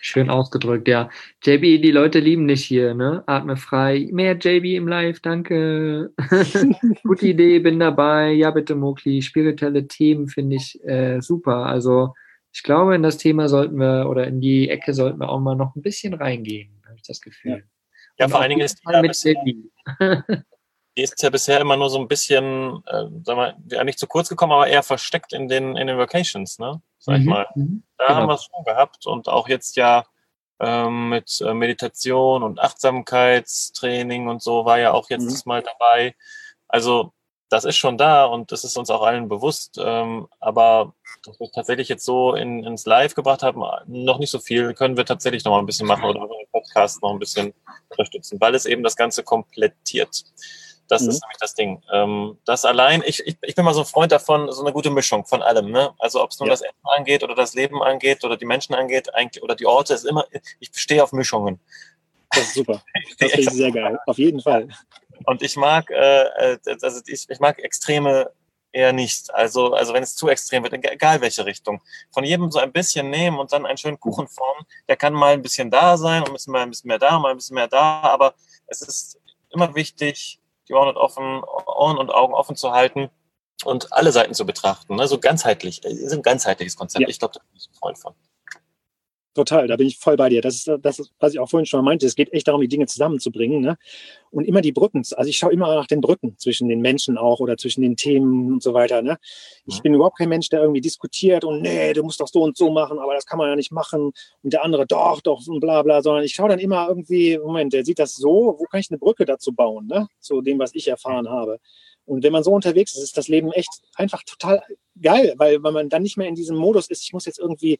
Schön ausgedrückt, ja. JB, die Leute lieben dich hier, ne? Atme frei. Mehr JB im Live, danke. (laughs) Gute Idee, bin dabei. Ja, bitte, Mokli. Spirituelle Themen finde ich äh, super. Also, ich glaube, in das Thema sollten wir oder in die Ecke sollten wir auch mal noch ein bisschen reingehen, habe ich das Gefühl. Ja, ja vor allen Dingen ist die mit JB. (laughs) die ist ja bisher immer nur so ein bisschen, äh, sag mal, ja nicht zu kurz gekommen, aber eher versteckt in den, in den Vacations, ne? Sag ich mhm. mal. Mhm. Da genau. haben wir es schon gehabt und auch jetzt ja ähm, mit äh, Meditation und Achtsamkeitstraining und so war ja auch jetzt mhm. mal dabei. Also das ist schon da und das ist uns auch allen bewusst. Ähm, aber dass wir tatsächlich jetzt so in, ins Live gebracht haben, noch nicht so viel, können wir tatsächlich noch mal ein bisschen machen oder den Podcast noch ein bisschen unterstützen, weil es eben das Ganze komplettiert. Das mhm. ist nämlich das Ding. Ähm, das allein, ich, ich, ich bin mal so ein Freund davon, so eine gute Mischung von allem. Ne? Also ob es nur ja. das Essen angeht oder das Leben angeht oder die Menschen angeht eigentlich, oder die Orte, ist immer, ich stehe auf Mischungen. Das ist super. (laughs) Das finde ich sehr geil. Auf jeden Fall. Und ich mag, äh, äh, also ich, ich mag Extreme eher nicht. Also, also wenn es zu extrem wird, egal welche Richtung. Von jedem so ein bisschen nehmen und dann einen schönen Kuchen formen. Der kann mal ein bisschen da sein und ein bisschen, mal ein bisschen mehr da, mal ein bisschen mehr da. Aber es ist immer wichtig, die Ohren und, offen, Ohren und Augen offen zu halten und alle Seiten zu betrachten. Ne? So ganzheitlich, das ist ein ganzheitliches Konzept. Ja. Ich glaube, da bin ich ein Freund von. Total, da bin ich voll bei dir. Das ist das, ist, was ich auch vorhin schon mal meinte. Es geht echt darum, die Dinge zusammenzubringen. Ne? Und immer die Brücken. Also ich schaue immer nach den Brücken zwischen den Menschen auch oder zwischen den Themen und so weiter. Ne? Ich mhm. bin überhaupt kein Mensch, der irgendwie diskutiert und nee, du musst doch so und so machen, aber das kann man ja nicht machen. Und der andere doch, doch und bla bla, sondern ich schaue dann immer irgendwie, Moment, der sieht das so, wo kann ich eine Brücke dazu bauen, ne? zu dem, was ich erfahren habe. Und wenn man so unterwegs ist, ist das Leben echt einfach total geil, weil, weil man dann nicht mehr in diesem Modus ist, ich muss jetzt irgendwie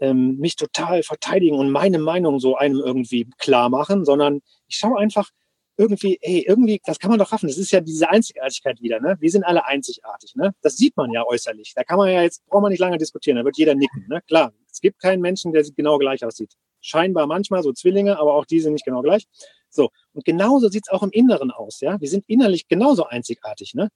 ähm, mich total verteidigen und meine Meinung so einem irgendwie klar machen, sondern ich schaue einfach irgendwie, ey, irgendwie, das kann man doch raffen. Das ist ja diese Einzigartigkeit wieder, ne? Wir sind alle einzigartig, ne? Das sieht man ja äußerlich. Da kann man ja jetzt, braucht man nicht lange diskutieren, da wird jeder nicken, ne? Klar, es gibt keinen Menschen, der genau gleich aussieht. Scheinbar manchmal so Zwillinge, aber auch die sind nicht genau gleich. So, und genauso sieht's auch im Inneren aus, ja? Wir sind innerlich genauso einzigartig, ne?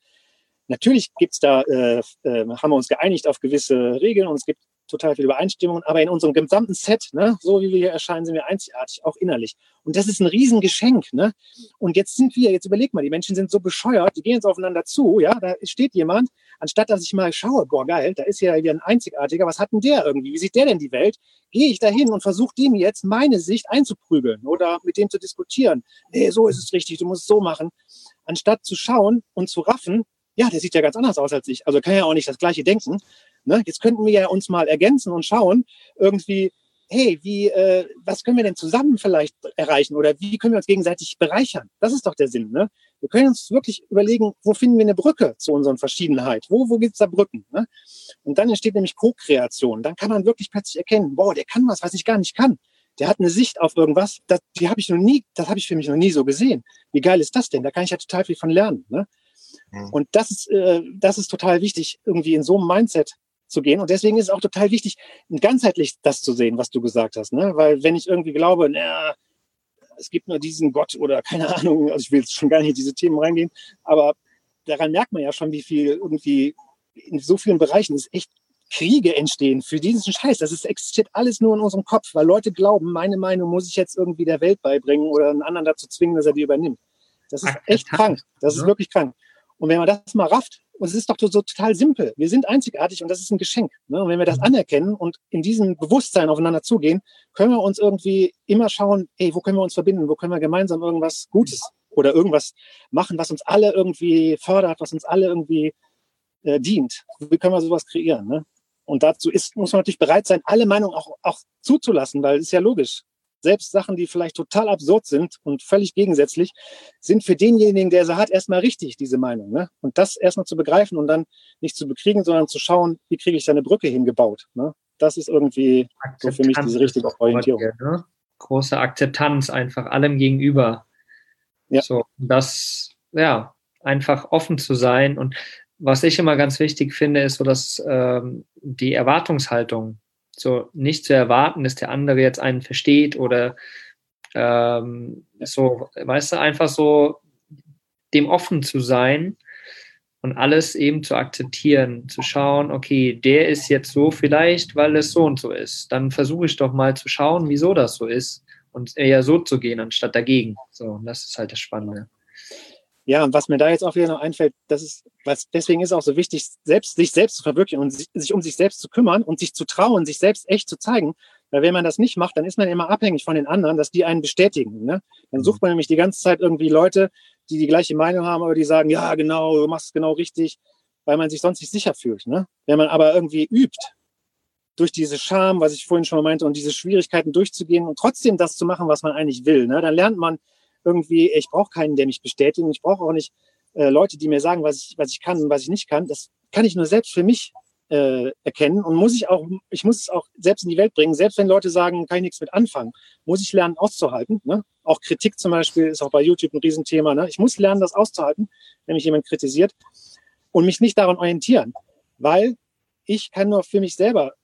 Natürlich gibt's da, äh, äh, haben wir uns geeinigt auf gewisse Regeln und es gibt total viel Übereinstimmung, aber in unserem gesamten Set, ne, so wie wir hier erscheinen, sind wir einzigartig, auch innerlich. Und das ist ein Riesengeschenk, ne? Und jetzt sind wir, jetzt überleg mal, die Menschen sind so bescheuert, die gehen jetzt aufeinander zu, ja, da steht jemand, anstatt dass ich mal schaue, boah, geil, da ist ja wieder ein Einzigartiger, was hat denn der irgendwie? Wie sieht der denn die Welt? Gehe ich da hin und versuche dem jetzt meine Sicht einzuprügeln oder mit dem zu diskutieren. Nee, so ist es richtig, du musst es so machen. Anstatt zu schauen und zu raffen, ja, der sieht ja ganz anders aus als ich. Also kann ja auch nicht das Gleiche denken. Ne? Jetzt könnten wir ja uns mal ergänzen und schauen, irgendwie, hey, wie, äh, was können wir denn zusammen vielleicht erreichen oder wie können wir uns gegenseitig bereichern? Das ist doch der Sinn. Ne? Wir können uns wirklich überlegen, wo finden wir eine Brücke zu unseren Verschiedenheit? Wo, wo gibt's da Brücken? Ne? Und dann entsteht nämlich Co-Kreation. Dann kann man wirklich plötzlich erkennen, boah, der kann was, was ich gar nicht kann. Der hat eine Sicht auf irgendwas, das, die habe ich noch nie, das habe ich für mich noch nie so gesehen. Wie geil ist das denn? Da kann ich ja total viel von lernen. Ne? Mhm. Und das ist, äh, das ist total wichtig, irgendwie in so einem Mindset zu gehen. Und deswegen ist es auch total wichtig, ganzheitlich das zu sehen, was du gesagt hast. Ne? Weil wenn ich irgendwie glaube, na, es gibt nur diesen Gott oder (laughs) keine Ahnung, also ich will jetzt schon gar nicht in diese Themen reingehen, aber daran merkt man ja schon, wie viel irgendwie in so vielen Bereichen ist echt Kriege entstehen für diesen Scheiß. Das ist, existiert alles nur in unserem Kopf, weil Leute glauben, meine Meinung muss ich jetzt irgendwie der Welt beibringen oder einen anderen dazu zwingen, dass er die übernimmt. Das ist echt krank. Das ist wirklich krank. Und wenn man das mal rafft, und es ist doch so total simpel. Wir sind einzigartig und das ist ein Geschenk. Ne? Und wenn wir das mhm. anerkennen und in diesem Bewusstsein aufeinander zugehen, können wir uns irgendwie immer schauen, hey, wo können wir uns verbinden? Wo können wir gemeinsam irgendwas Gutes oder irgendwas machen, was uns alle irgendwie fördert, was uns alle irgendwie äh, dient? Wie können wir sowas kreieren? Ne? Und dazu ist, muss man natürlich bereit sein, alle Meinungen auch, auch zuzulassen, weil es ist ja logisch selbst Sachen, die vielleicht total absurd sind und völlig gegensätzlich, sind für denjenigen, der sie hat, erstmal richtig, diese Meinung. Ne? Und das erstmal zu begreifen und dann nicht zu bekriegen, sondern zu schauen, wie kriege ich da eine Brücke hingebaut. Ne? Das ist irgendwie so für mich diese richtige Orientierung. Hier, ne? Große Akzeptanz einfach allem gegenüber. Ja. So, das, ja, einfach offen zu sein. Und was ich immer ganz wichtig finde, ist so, dass ähm, die Erwartungshaltung so nicht zu erwarten, dass der andere jetzt einen versteht oder ähm, so, weißt du, einfach so dem offen zu sein und alles eben zu akzeptieren, zu schauen, okay, der ist jetzt so vielleicht, weil es so und so ist. Dann versuche ich doch mal zu schauen, wieso das so ist und eher so zu gehen, anstatt dagegen. So, und das ist halt das Spannende. Ja, und was mir da jetzt auch wieder noch einfällt, das ist, was deswegen ist auch so wichtig, selbst, sich selbst zu verwirklichen und sich, sich um sich selbst zu kümmern und sich zu trauen, sich selbst echt zu zeigen. Weil wenn man das nicht macht, dann ist man immer abhängig von den anderen, dass die einen bestätigen. Ne? Dann sucht man nämlich die ganze Zeit irgendwie Leute, die die gleiche Meinung haben, aber die sagen, ja, genau, du machst es genau richtig, weil man sich sonst nicht sicher fühlt. Ne? Wenn man aber irgendwie übt, durch diese Scham, was ich vorhin schon mal meinte, und diese Schwierigkeiten durchzugehen und trotzdem das zu machen, was man eigentlich will, ne? dann lernt man, irgendwie, ich brauche keinen, der mich bestätigt. Ich brauche auch nicht äh, Leute, die mir sagen, was ich, was ich kann und was ich nicht kann. Das kann ich nur selbst für mich äh, erkennen und muss ich auch, ich muss es auch selbst in die Welt bringen. Selbst wenn Leute sagen, kann ich nichts mit anfangen, muss ich lernen auszuhalten. Ne? Auch Kritik zum Beispiel ist auch bei YouTube ein Riesenthema. Ne? Ich muss lernen, das auszuhalten, wenn mich jemand kritisiert und mich nicht daran orientieren, weil ich kann nur für mich selber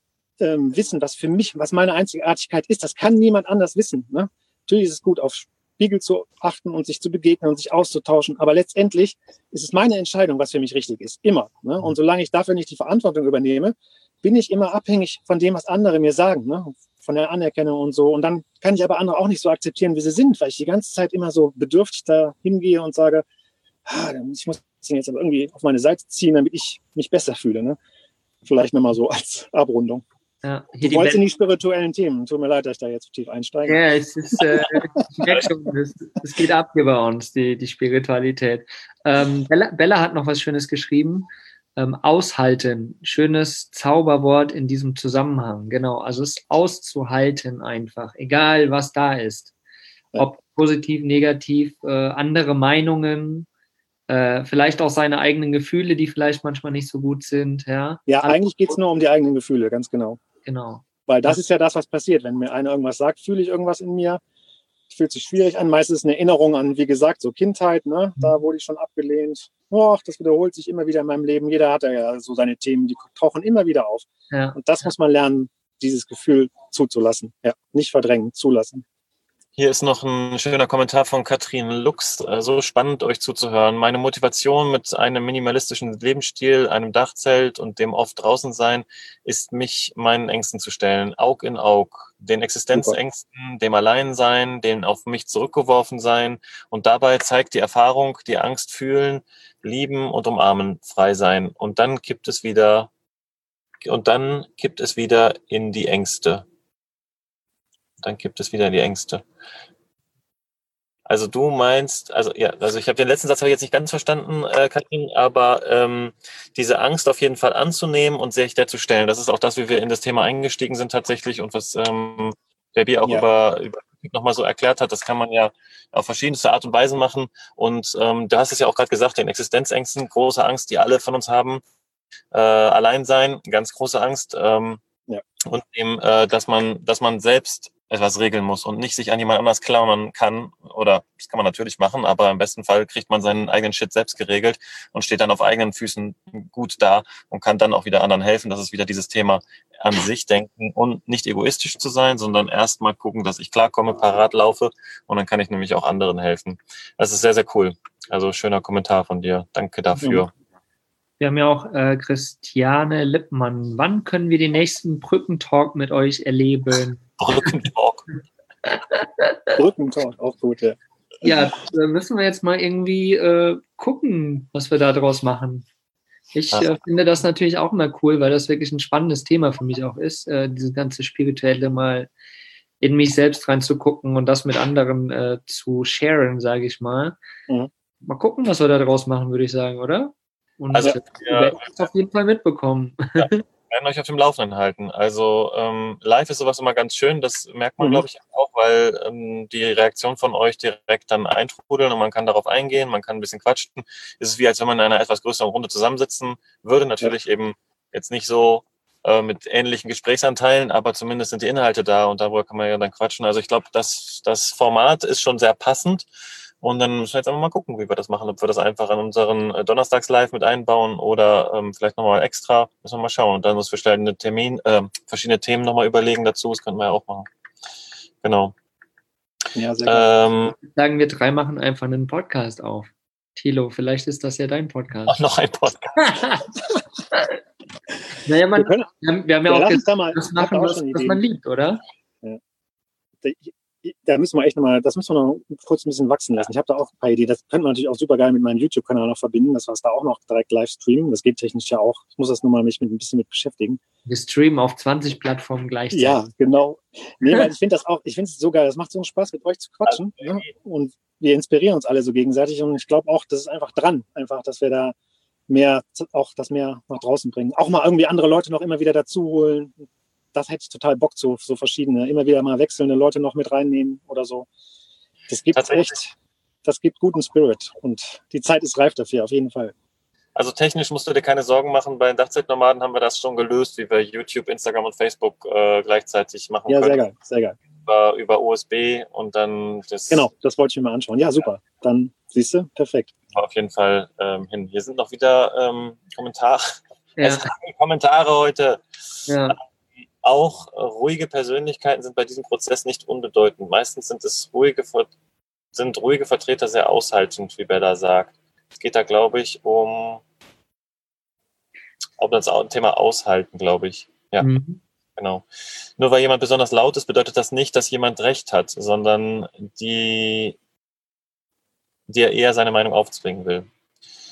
ähm, wissen, was für mich, was meine Einzigartigkeit ist. Das kann niemand anders wissen. Ne? Natürlich ist es gut, auf Spiegel zu achten und sich zu begegnen und sich auszutauschen. Aber letztendlich ist es meine Entscheidung, was für mich richtig ist. Immer. Ne? Und solange ich dafür nicht die Verantwortung übernehme, bin ich immer abhängig von dem, was andere mir sagen, ne? von der Anerkennung und so. Und dann kann ich aber andere auch nicht so akzeptieren, wie sie sind, weil ich die ganze Zeit immer so bedürftig da hingehe und sage, ah, ich muss ihn jetzt aber irgendwie auf meine Seite ziehen, damit ich mich besser fühle. Ne? Vielleicht nochmal so als Abrundung. Ja, du wolltest in die spirituellen Themen. Tut mir leid, dass ich da jetzt tief einsteige. Ja, es ist, äh, (laughs) es, es, geht ab hier bei uns, die, die Spiritualität. Ähm, Bella, Bella hat noch was Schönes geschrieben. Ähm, aushalten, schönes Zauberwort in diesem Zusammenhang. Genau, also es auszuhalten einfach, egal was da ist. Ob positiv, negativ, äh, andere Meinungen, äh, vielleicht auch seine eigenen Gefühle, die vielleicht manchmal nicht so gut sind. Ja, ja eigentlich geht es nur um die eigenen Gefühle, ganz genau genau. Weil das ist ja das, was passiert. Wenn mir einer irgendwas sagt, fühle ich irgendwas in mir. Fühlt sich schwierig an. Meistens eine Erinnerung an, wie gesagt, so Kindheit. Ne? Da mhm. wurde ich schon abgelehnt. Och, das wiederholt sich immer wieder in meinem Leben. Jeder hat ja so seine Themen, die tauchen immer wieder auf. Ja. Und das muss man lernen, dieses Gefühl zuzulassen. Ja, nicht verdrängen, zulassen. Hier ist noch ein schöner Kommentar von Katrin Lux. So also spannend, euch zuzuhören. Meine Motivation mit einem minimalistischen Lebensstil, einem Dachzelt und dem oft draußen sein, ist mich meinen Ängsten zu stellen. Aug in Aug. Den Existenzängsten, dem Alleinsein, dem auf mich zurückgeworfen sein. Und dabei zeigt die Erfahrung, die Angst fühlen, lieben und umarmen, frei sein. Und dann kippt es wieder, und dann kippt es wieder in die Ängste dann gibt es wieder die Ängste. Also du meinst, also ja, also ich habe den letzten Satz habe ich jetzt nicht ganz verstanden, äh, Katrin, aber ähm, diese Angst auf jeden Fall anzunehmen und sich der zu stellen, das ist auch das, wie wir in das Thema eingestiegen sind tatsächlich und was ähm, Baby auch ja. über, über nochmal so erklärt hat, das kann man ja auf verschiedenste Art und Weise machen. Und ähm, du hast es ja auch gerade gesagt, den Existenzängsten, große Angst, die alle von uns haben, äh, allein sein, ganz große Angst. Ähm, ja. Und eben, äh, dass man, dass man selbst etwas regeln muss und nicht sich an jemand anders klammern kann. Oder das kann man natürlich machen, aber im besten Fall kriegt man seinen eigenen Shit selbst geregelt und steht dann auf eigenen Füßen gut da und kann dann auch wieder anderen helfen. Das ist wieder dieses Thema an sich denken und nicht egoistisch zu sein, sondern erstmal gucken, dass ich klarkomme, parat laufe und dann kann ich nämlich auch anderen helfen. Das ist sehr, sehr cool. Also schöner Kommentar von dir. Danke dafür. Wir haben ja auch äh, Christiane Lippmann. Wann können wir den nächsten Brückentalk mit euch erleben? Brückentalk. (laughs) Brückentalk, auch gut, ja. Ja, da müssen wir jetzt mal irgendwie äh, gucken, was wir da draus machen. Ich äh, finde das natürlich auch immer cool, weil das wirklich ein spannendes Thema für mich auch ist, äh, diese ganze spirituelle mal in mich selbst reinzugucken und das mit anderen äh, zu sharen, sage ich mal. Mhm. Mal gucken, was wir da draus machen, würde ich sagen, oder? Und also, ja, werden es auf jeden Fall mitbekommen. Ja, (laughs) werden euch auf dem Laufenden halten. Also ähm, live ist sowas immer ganz schön, das merkt man, mhm. glaube ich, auch, weil ähm, die Reaktion von euch direkt dann eintrudeln und man kann darauf eingehen, man kann ein bisschen quatschen. Es ist wie, als wenn man in einer etwas größeren Runde zusammensitzen würde. Natürlich ja. eben jetzt nicht so äh, mit ähnlichen Gesprächsanteilen, aber zumindest sind die Inhalte da und darüber kann man ja dann quatschen. Also ich glaube, das, das Format ist schon sehr passend. Und dann müssen wir jetzt einfach mal gucken, wie wir das machen. Ob wir das einfach an unseren äh, Donnerstags-Live mit einbauen oder ähm, vielleicht nochmal extra. Müssen wir mal schauen. Und dann uns verschiedene Termin, äh, verschiedene Themen nochmal überlegen dazu. Das könnten wir ja auch machen. Genau. Ja, sehr ähm, gut. Sagen wir drei machen einfach einen Podcast auf. Tilo, vielleicht ist das ja dein Podcast. Auch noch ein Podcast. (laughs) naja, man, wir, können, wir, haben, wir haben ja, ja auch gesagt, das machen, was, was man liebt, oder? Ja da müssen wir echt nochmal, das müssen wir noch kurz ein bisschen wachsen lassen. Ich habe da auch ein paar Ideen. Das könnte man natürlich auch super geil mit meinem YouTube-Kanal noch verbinden, dass wir es da auch noch direkt live streamen. Das geht technisch ja auch. Ich muss das nochmal mich mit ein bisschen mit beschäftigen. Wir streamen auf 20 Plattformen gleichzeitig. Ja, genau. Nee, (laughs) weil ich finde das auch, ich finde es so geil. Das macht so einen Spaß, mit euch zu quatschen. Also, ne? Und wir inspirieren uns alle so gegenseitig. Und ich glaube auch, das ist einfach dran. Einfach, dass wir da mehr, auch das mehr nach draußen bringen. Auch mal irgendwie andere Leute noch immer wieder dazu holen das hätte ich total Bock zu, so verschiedene, immer wieder mal wechselnde Leute noch mit reinnehmen oder so. Das gibt echt, das gibt guten Spirit und die Zeit ist reif dafür, auf jeden Fall. Also technisch musst du dir keine Sorgen machen. Bei den Dachzeitnomaden haben wir das schon gelöst, wie wir YouTube, Instagram und Facebook äh, gleichzeitig machen ja, können. Ja, sehr geil, sehr geil. Über, über USB und dann das. Genau, das wollte ich mir mal anschauen. Ja, super. Dann siehst du, perfekt. Auf jeden Fall ähm, hin. Hier sind noch wieder ähm, Kommentare. Ja. Kommentare heute. Ja auch ruhige Persönlichkeiten sind bei diesem Prozess nicht unbedeutend. Meistens sind es ruhige, sind ruhige Vertreter sehr aushaltend, wie Bella sagt. Es geht da, glaube ich, um, um das Thema Aushalten, glaube ich. Ja, mhm. genau. Nur weil jemand besonders laut ist, bedeutet das nicht, dass jemand Recht hat, sondern die, der eher seine Meinung aufzwingen will.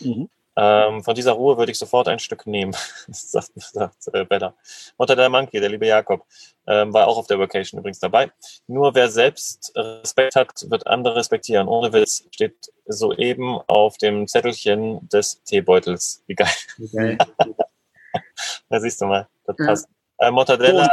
Mhm. Ähm, von dieser Ruhe würde ich sofort ein Stück nehmen, (laughs) sagt, sagt äh, Bella. Mutter der Monkey, der liebe Jakob, ähm, war auch auf der Vacation übrigens dabei. Nur wer selbst Respekt hat, wird andere respektieren. Ohne Witz steht soeben auf dem Zettelchen des Teebeutels. Wie geil. Okay. (laughs) da siehst du mal, das passt. Äh, Mortadella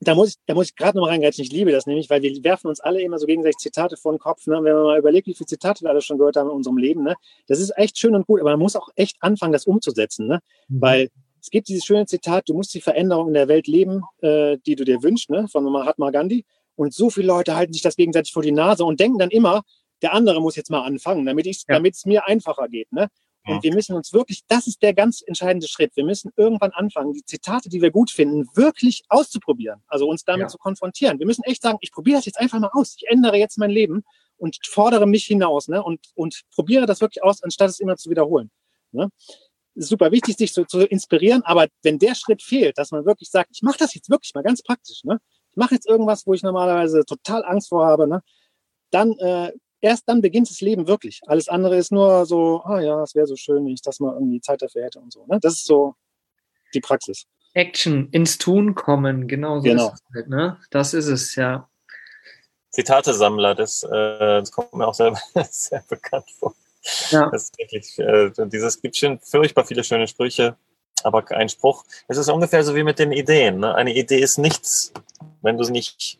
da muss ich, da muss ich gerade noch mal reingreifen. Ich liebe das nämlich, weil wir werfen uns alle immer so gegenseitig Zitate vor den Kopf. Ne? Wenn man mal überlegt, wie viele Zitate wir alle schon gehört haben in unserem Leben, ne? das ist echt schön und gut, aber man muss auch echt anfangen, das umzusetzen. Ne? Mhm. Weil es gibt dieses schöne Zitat, du musst die Veränderung in der Welt leben, äh, die du dir wünschst, ne, von Mahatma Gandhi. Und so viele Leute halten sich das gegenseitig vor die Nase und denken dann immer, der andere muss jetzt mal anfangen, damit ich, ja. damit es mir einfacher geht. Ne? Und ja. wir müssen uns wirklich, das ist der ganz entscheidende Schritt. Wir müssen irgendwann anfangen, die Zitate, die wir gut finden, wirklich auszuprobieren. Also uns damit ja. zu konfrontieren. Wir müssen echt sagen, ich probiere das jetzt einfach mal aus. Ich ändere jetzt mein Leben und fordere mich hinaus ne? und, und probiere das wirklich aus, anstatt es immer zu wiederholen. Ne? Es ist super wichtig, sich zu, zu inspirieren, aber wenn der Schritt fehlt, dass man wirklich sagt, ich mache das jetzt wirklich mal ganz praktisch, ne? ich mache jetzt irgendwas, wo ich normalerweise total Angst vor habe, ne? dann äh, erst dann beginnt das Leben wirklich. Alles andere ist nur so, ah ja, es wäre so schön, wenn ich das mal irgendwie Zeit dafür hätte und so. Ne? Das ist so die Praxis. Action, ins Tun kommen, genau so genau. ist es halt, ne? Das ist es, ja. Zitate-Sammler, das, äh, das kommt mir auch selber (laughs) sehr bekannt vor. Ja. Das ist wirklich, äh, dieses gibt schon furchtbar viele schöne Sprüche, aber ein Spruch. Es ist ungefähr so wie mit den Ideen. Ne? Eine Idee ist nichts, wenn du sie nicht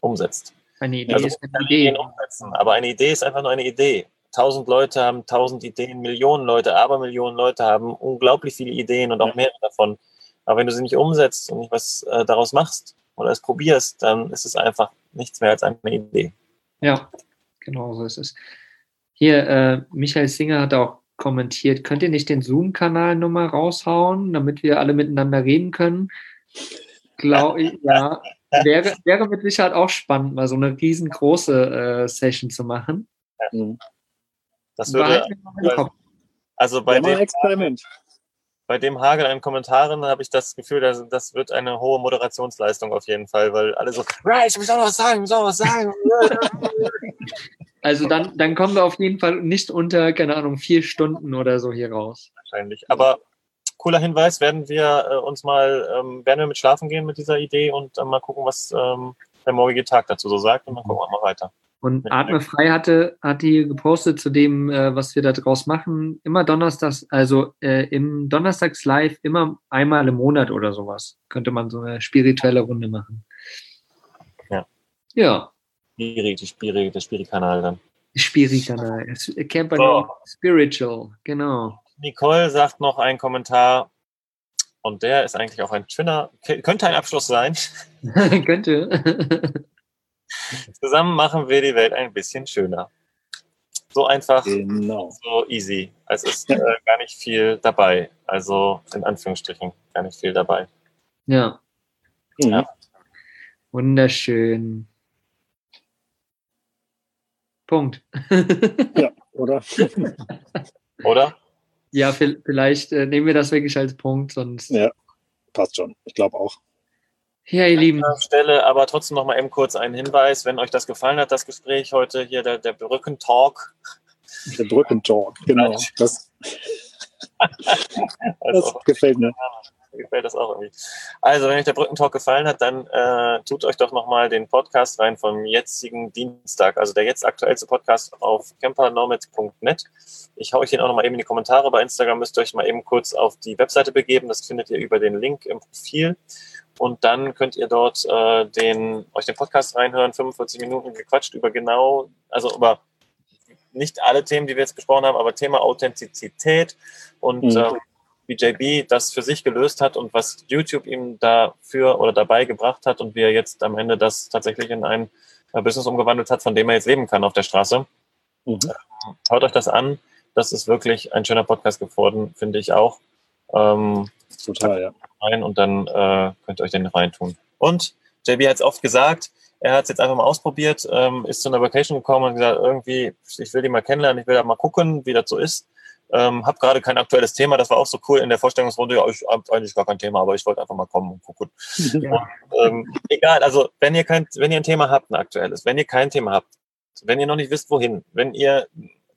umsetzt. Eine Idee also, ist eine Idee. Umsetzen, aber eine Idee ist einfach nur eine Idee. Tausend Leute haben tausend Ideen, Millionen Leute, aber Millionen Leute haben unglaublich viele Ideen und auch mehrere davon. Aber wenn du sie nicht umsetzt und nicht was äh, daraus machst oder es probierst, dann ist es einfach nichts mehr als eine Idee. Ja, genau so ist es. Hier, äh, Michael Singer hat auch kommentiert, könnt ihr nicht den Zoom-Kanal nochmal raushauen, damit wir alle miteinander reden können? Glaube ich, (laughs) ja. Wäre, wäre mit Sicherheit auch spannend, mal so eine riesengroße äh, Session zu machen. Ja. Das würde. Also bei dem, Experiment. bei dem Hagel an Kommentaren habe ich das Gefühl, dass, das wird eine hohe Moderationsleistung auf jeden Fall, weil alle so, right, ich muss auch noch was sagen, ich muss auch was sagen. (laughs) also dann, dann kommen wir auf jeden Fall nicht unter, keine Ahnung, vier Stunden oder so hier raus. Wahrscheinlich. Aber cooler Hinweis, werden wir äh, uns mal, ähm, werden wir mit schlafen gehen mit dieser Idee und äh, mal gucken, was ähm, der morgige Tag dazu so sagt und dann gucken wir mal weiter. Und Atme frei hatte, hat die gepostet zu dem, äh, was wir da draus machen, immer donnerstags, also äh, im Donnerstags live immer einmal im Monat oder sowas. Könnte man so eine spirituelle Runde machen. Ja. Ja. Spiri, die Spiri, der Spiri-Kanal dann. Spiri-Kanal. Camper so. Spiritual, genau. Nicole sagt noch einen Kommentar und der ist eigentlich auch ein schöner, könnte ein Abschluss sein. (laughs) könnte. Zusammen machen wir die Welt ein bisschen schöner. So einfach, genau. so easy. Es ist äh, gar nicht viel dabei. Also in Anführungsstrichen gar nicht viel dabei. Ja. ja. Wunderschön. Punkt. ja, oder? oder? Ja, vielleicht äh, nehmen wir das wirklich als Punkt, sonst. Ja, passt schon. Ich glaube auch. Ja, ihr Lieben. An Stelle aber trotzdem noch mal eben kurz einen Hinweis, wenn euch das gefallen hat, das Gespräch heute hier, der, der Brückentalk. Der Brückentalk, genau. Das, (laughs) das gefällt mir (laughs) gefällt das auch irgendwie. Also, wenn euch der Brückentalk gefallen hat, dann äh, tut euch doch nochmal den Podcast rein vom jetzigen Dienstag, also der jetzt aktuellste Podcast auf campernomads.net. Ich hau euch den auch nochmal eben in die Kommentare. Bei Instagram müsst ihr euch mal eben kurz auf die Webseite begeben. Das findet ihr über den Link im Profil. Und dann könnt ihr dort äh, den, euch den Podcast reinhören, 45 Minuten gequatscht über genau, also über nicht alle Themen, die wir jetzt besprochen haben, aber Thema Authentizität und mhm. äh, wie JB das für sich gelöst hat und was YouTube ihm dafür oder dabei gebracht hat und wie er jetzt am Ende das tatsächlich in ein äh, Business umgewandelt hat, von dem er jetzt leben kann auf der Straße. Mhm. Ähm, hört euch das an. Das ist wirklich ein schöner Podcast geworden, finde ich auch. Ähm, Total, ja. Rein und dann äh, könnt ihr euch den reintun. Und JB hat es oft gesagt, er hat es jetzt einfach mal ausprobiert, ähm, ist zu einer Vacation gekommen und gesagt, irgendwie, ich will die mal kennenlernen, ich will da mal gucken, wie das so ist. Ähm, habe gerade kein aktuelles Thema. Das war auch so cool in der Vorstellungsrunde. Ja, ich habe eigentlich gar kein Thema, aber ich wollte einfach mal kommen und gucken. Ja. Ähm, egal, also wenn ihr kein, wenn ihr ein Thema habt, ein aktuelles, wenn ihr kein Thema habt, wenn ihr noch nicht wisst, wohin, wenn ihr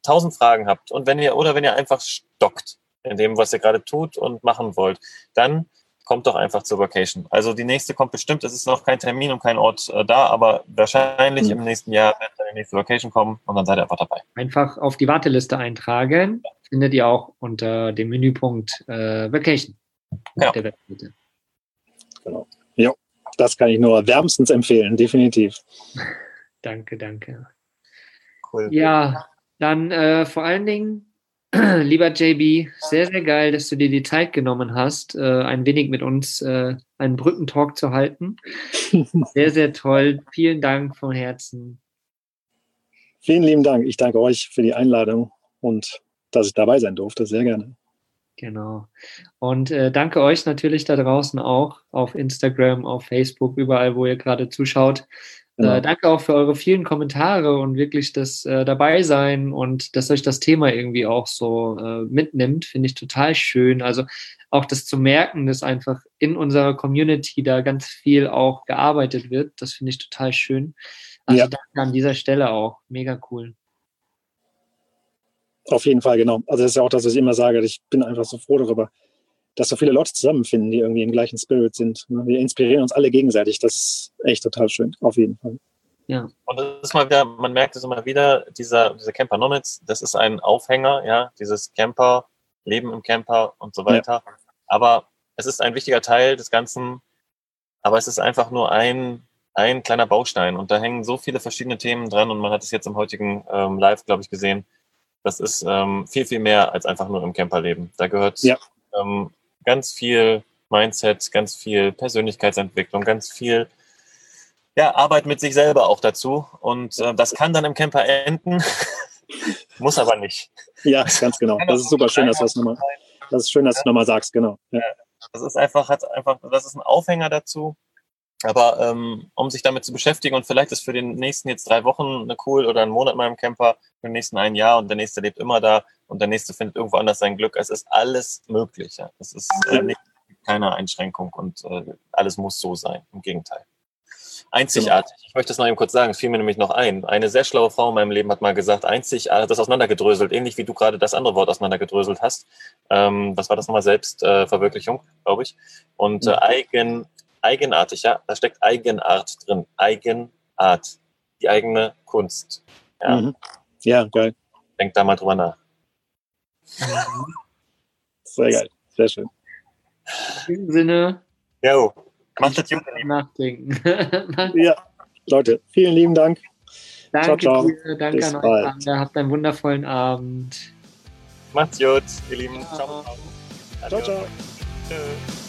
tausend Fragen habt und wenn ihr oder wenn ihr einfach stockt in dem, was ihr gerade tut und machen wollt, dann kommt doch einfach zur Vacation. Also die nächste kommt bestimmt, es ist noch kein Termin und kein Ort äh, da, aber wahrscheinlich mhm. im nächsten Jahr wird dann die nächste Vacation kommen und dann seid ihr einfach dabei. Einfach auf die Warteliste eintragen, ja. findet ihr auch unter dem Menüpunkt äh, Vacation ja. der Webseite. Genau. Ja, das kann ich nur wärmstens empfehlen, definitiv. (laughs) danke, danke. Cool. Ja, dann äh, vor allen Dingen (clears throat) lieber JB, sehr, sehr geil, dass du dir die Zeit genommen hast, äh, ein wenig mit uns äh, einen Brückentalk zu halten. (laughs) Sehr, sehr toll. Vielen Dank von Herzen. Vielen lieben Dank. Ich danke euch für die Einladung und dass ich dabei sein durfte. Sehr gerne. Genau. Und äh, danke euch natürlich da draußen auch auf Instagram, auf Facebook, überall, wo ihr gerade zuschaut. Genau. Äh, danke auch für eure vielen Kommentare und wirklich das äh, Dabeisein und dass euch das Thema irgendwie auch so äh, mitnimmt, finde ich total schön. Also auch das zu merken, dass einfach in unserer Community da ganz viel auch gearbeitet wird, das finde ich total schön. Also ja. danke an dieser Stelle auch. Mega cool. Auf jeden Fall, genau. Also das ist ja auch das, was ich immer sage. Ich bin einfach so froh darüber, dass so viele Leute zusammenfinden, die irgendwie im gleichen Spirit sind. Ne? Wir inspirieren uns alle gegenseitig. Das ist echt total schön, auf jeden Fall. Ja. Und das ist mal wieder, man merkt es immer wieder, dieser, dieser Camper Nomads, das ist ein Aufhänger, ja, dieses Camper, Leben im Camper und so weiter. Ja. Aber es ist ein wichtiger Teil des Ganzen, aber es ist einfach nur ein, ein kleiner Baustein und da hängen so viele verschiedene Themen dran und man hat es jetzt im heutigen ähm, Live, glaube ich, gesehen. Das ist ähm, viel, viel mehr als einfach nur im Camper leben. Da gehört ja. ähm, ganz viel Mindset, ganz viel Persönlichkeitsentwicklung, ganz viel ja, Arbeit mit sich selber auch dazu. Und äh, das kann dann im Camper enden, (laughs) muss aber nicht. Ja, ganz genau. Das ist super schön, dass du das nochmal, das ist schön, dass du nochmal sagst, genau. Ja. Das ist einfach, hat einfach, das ist ein Aufhänger dazu. Aber ähm, um sich damit zu beschäftigen und vielleicht ist für den nächsten jetzt drei Wochen eine cool oder einen Monat mal im Camper, für den nächsten ein Jahr und der nächste lebt immer da und der nächste findet irgendwo anders sein Glück. Es ist alles möglich. Ja. Es ist äh, nicht, keine Einschränkung und äh, alles muss so sein. Im Gegenteil. Einzigartig. Ich möchte das noch eben kurz sagen. Es fiel mir nämlich noch ein. Eine sehr schlaue Frau in meinem Leben hat mal gesagt, einzigartig, das auseinandergedröselt, ähnlich wie du gerade das andere Wort auseinandergedröselt hast. Ähm, was war das nochmal? Selbstverwirklichung, äh, glaube ich. Und äh, mhm. eigen, eigenartig, ja, da steckt Eigenart drin. Eigenart, die eigene Kunst. Ja, mhm. ja geil. Denk da mal drüber nach. Sehr geil, sehr schön. In diesem Sinne. Jo, macht das gut. Nachdenken. (laughs) ja, Leute, vielen lieben Dank. Danke ciao, ciao. dir, danke Bis an euch. Bald. Habt einen wundervollen Abend. Macht's gut, ihr Lieben. Ciao, ciao. ciao. ciao. ciao.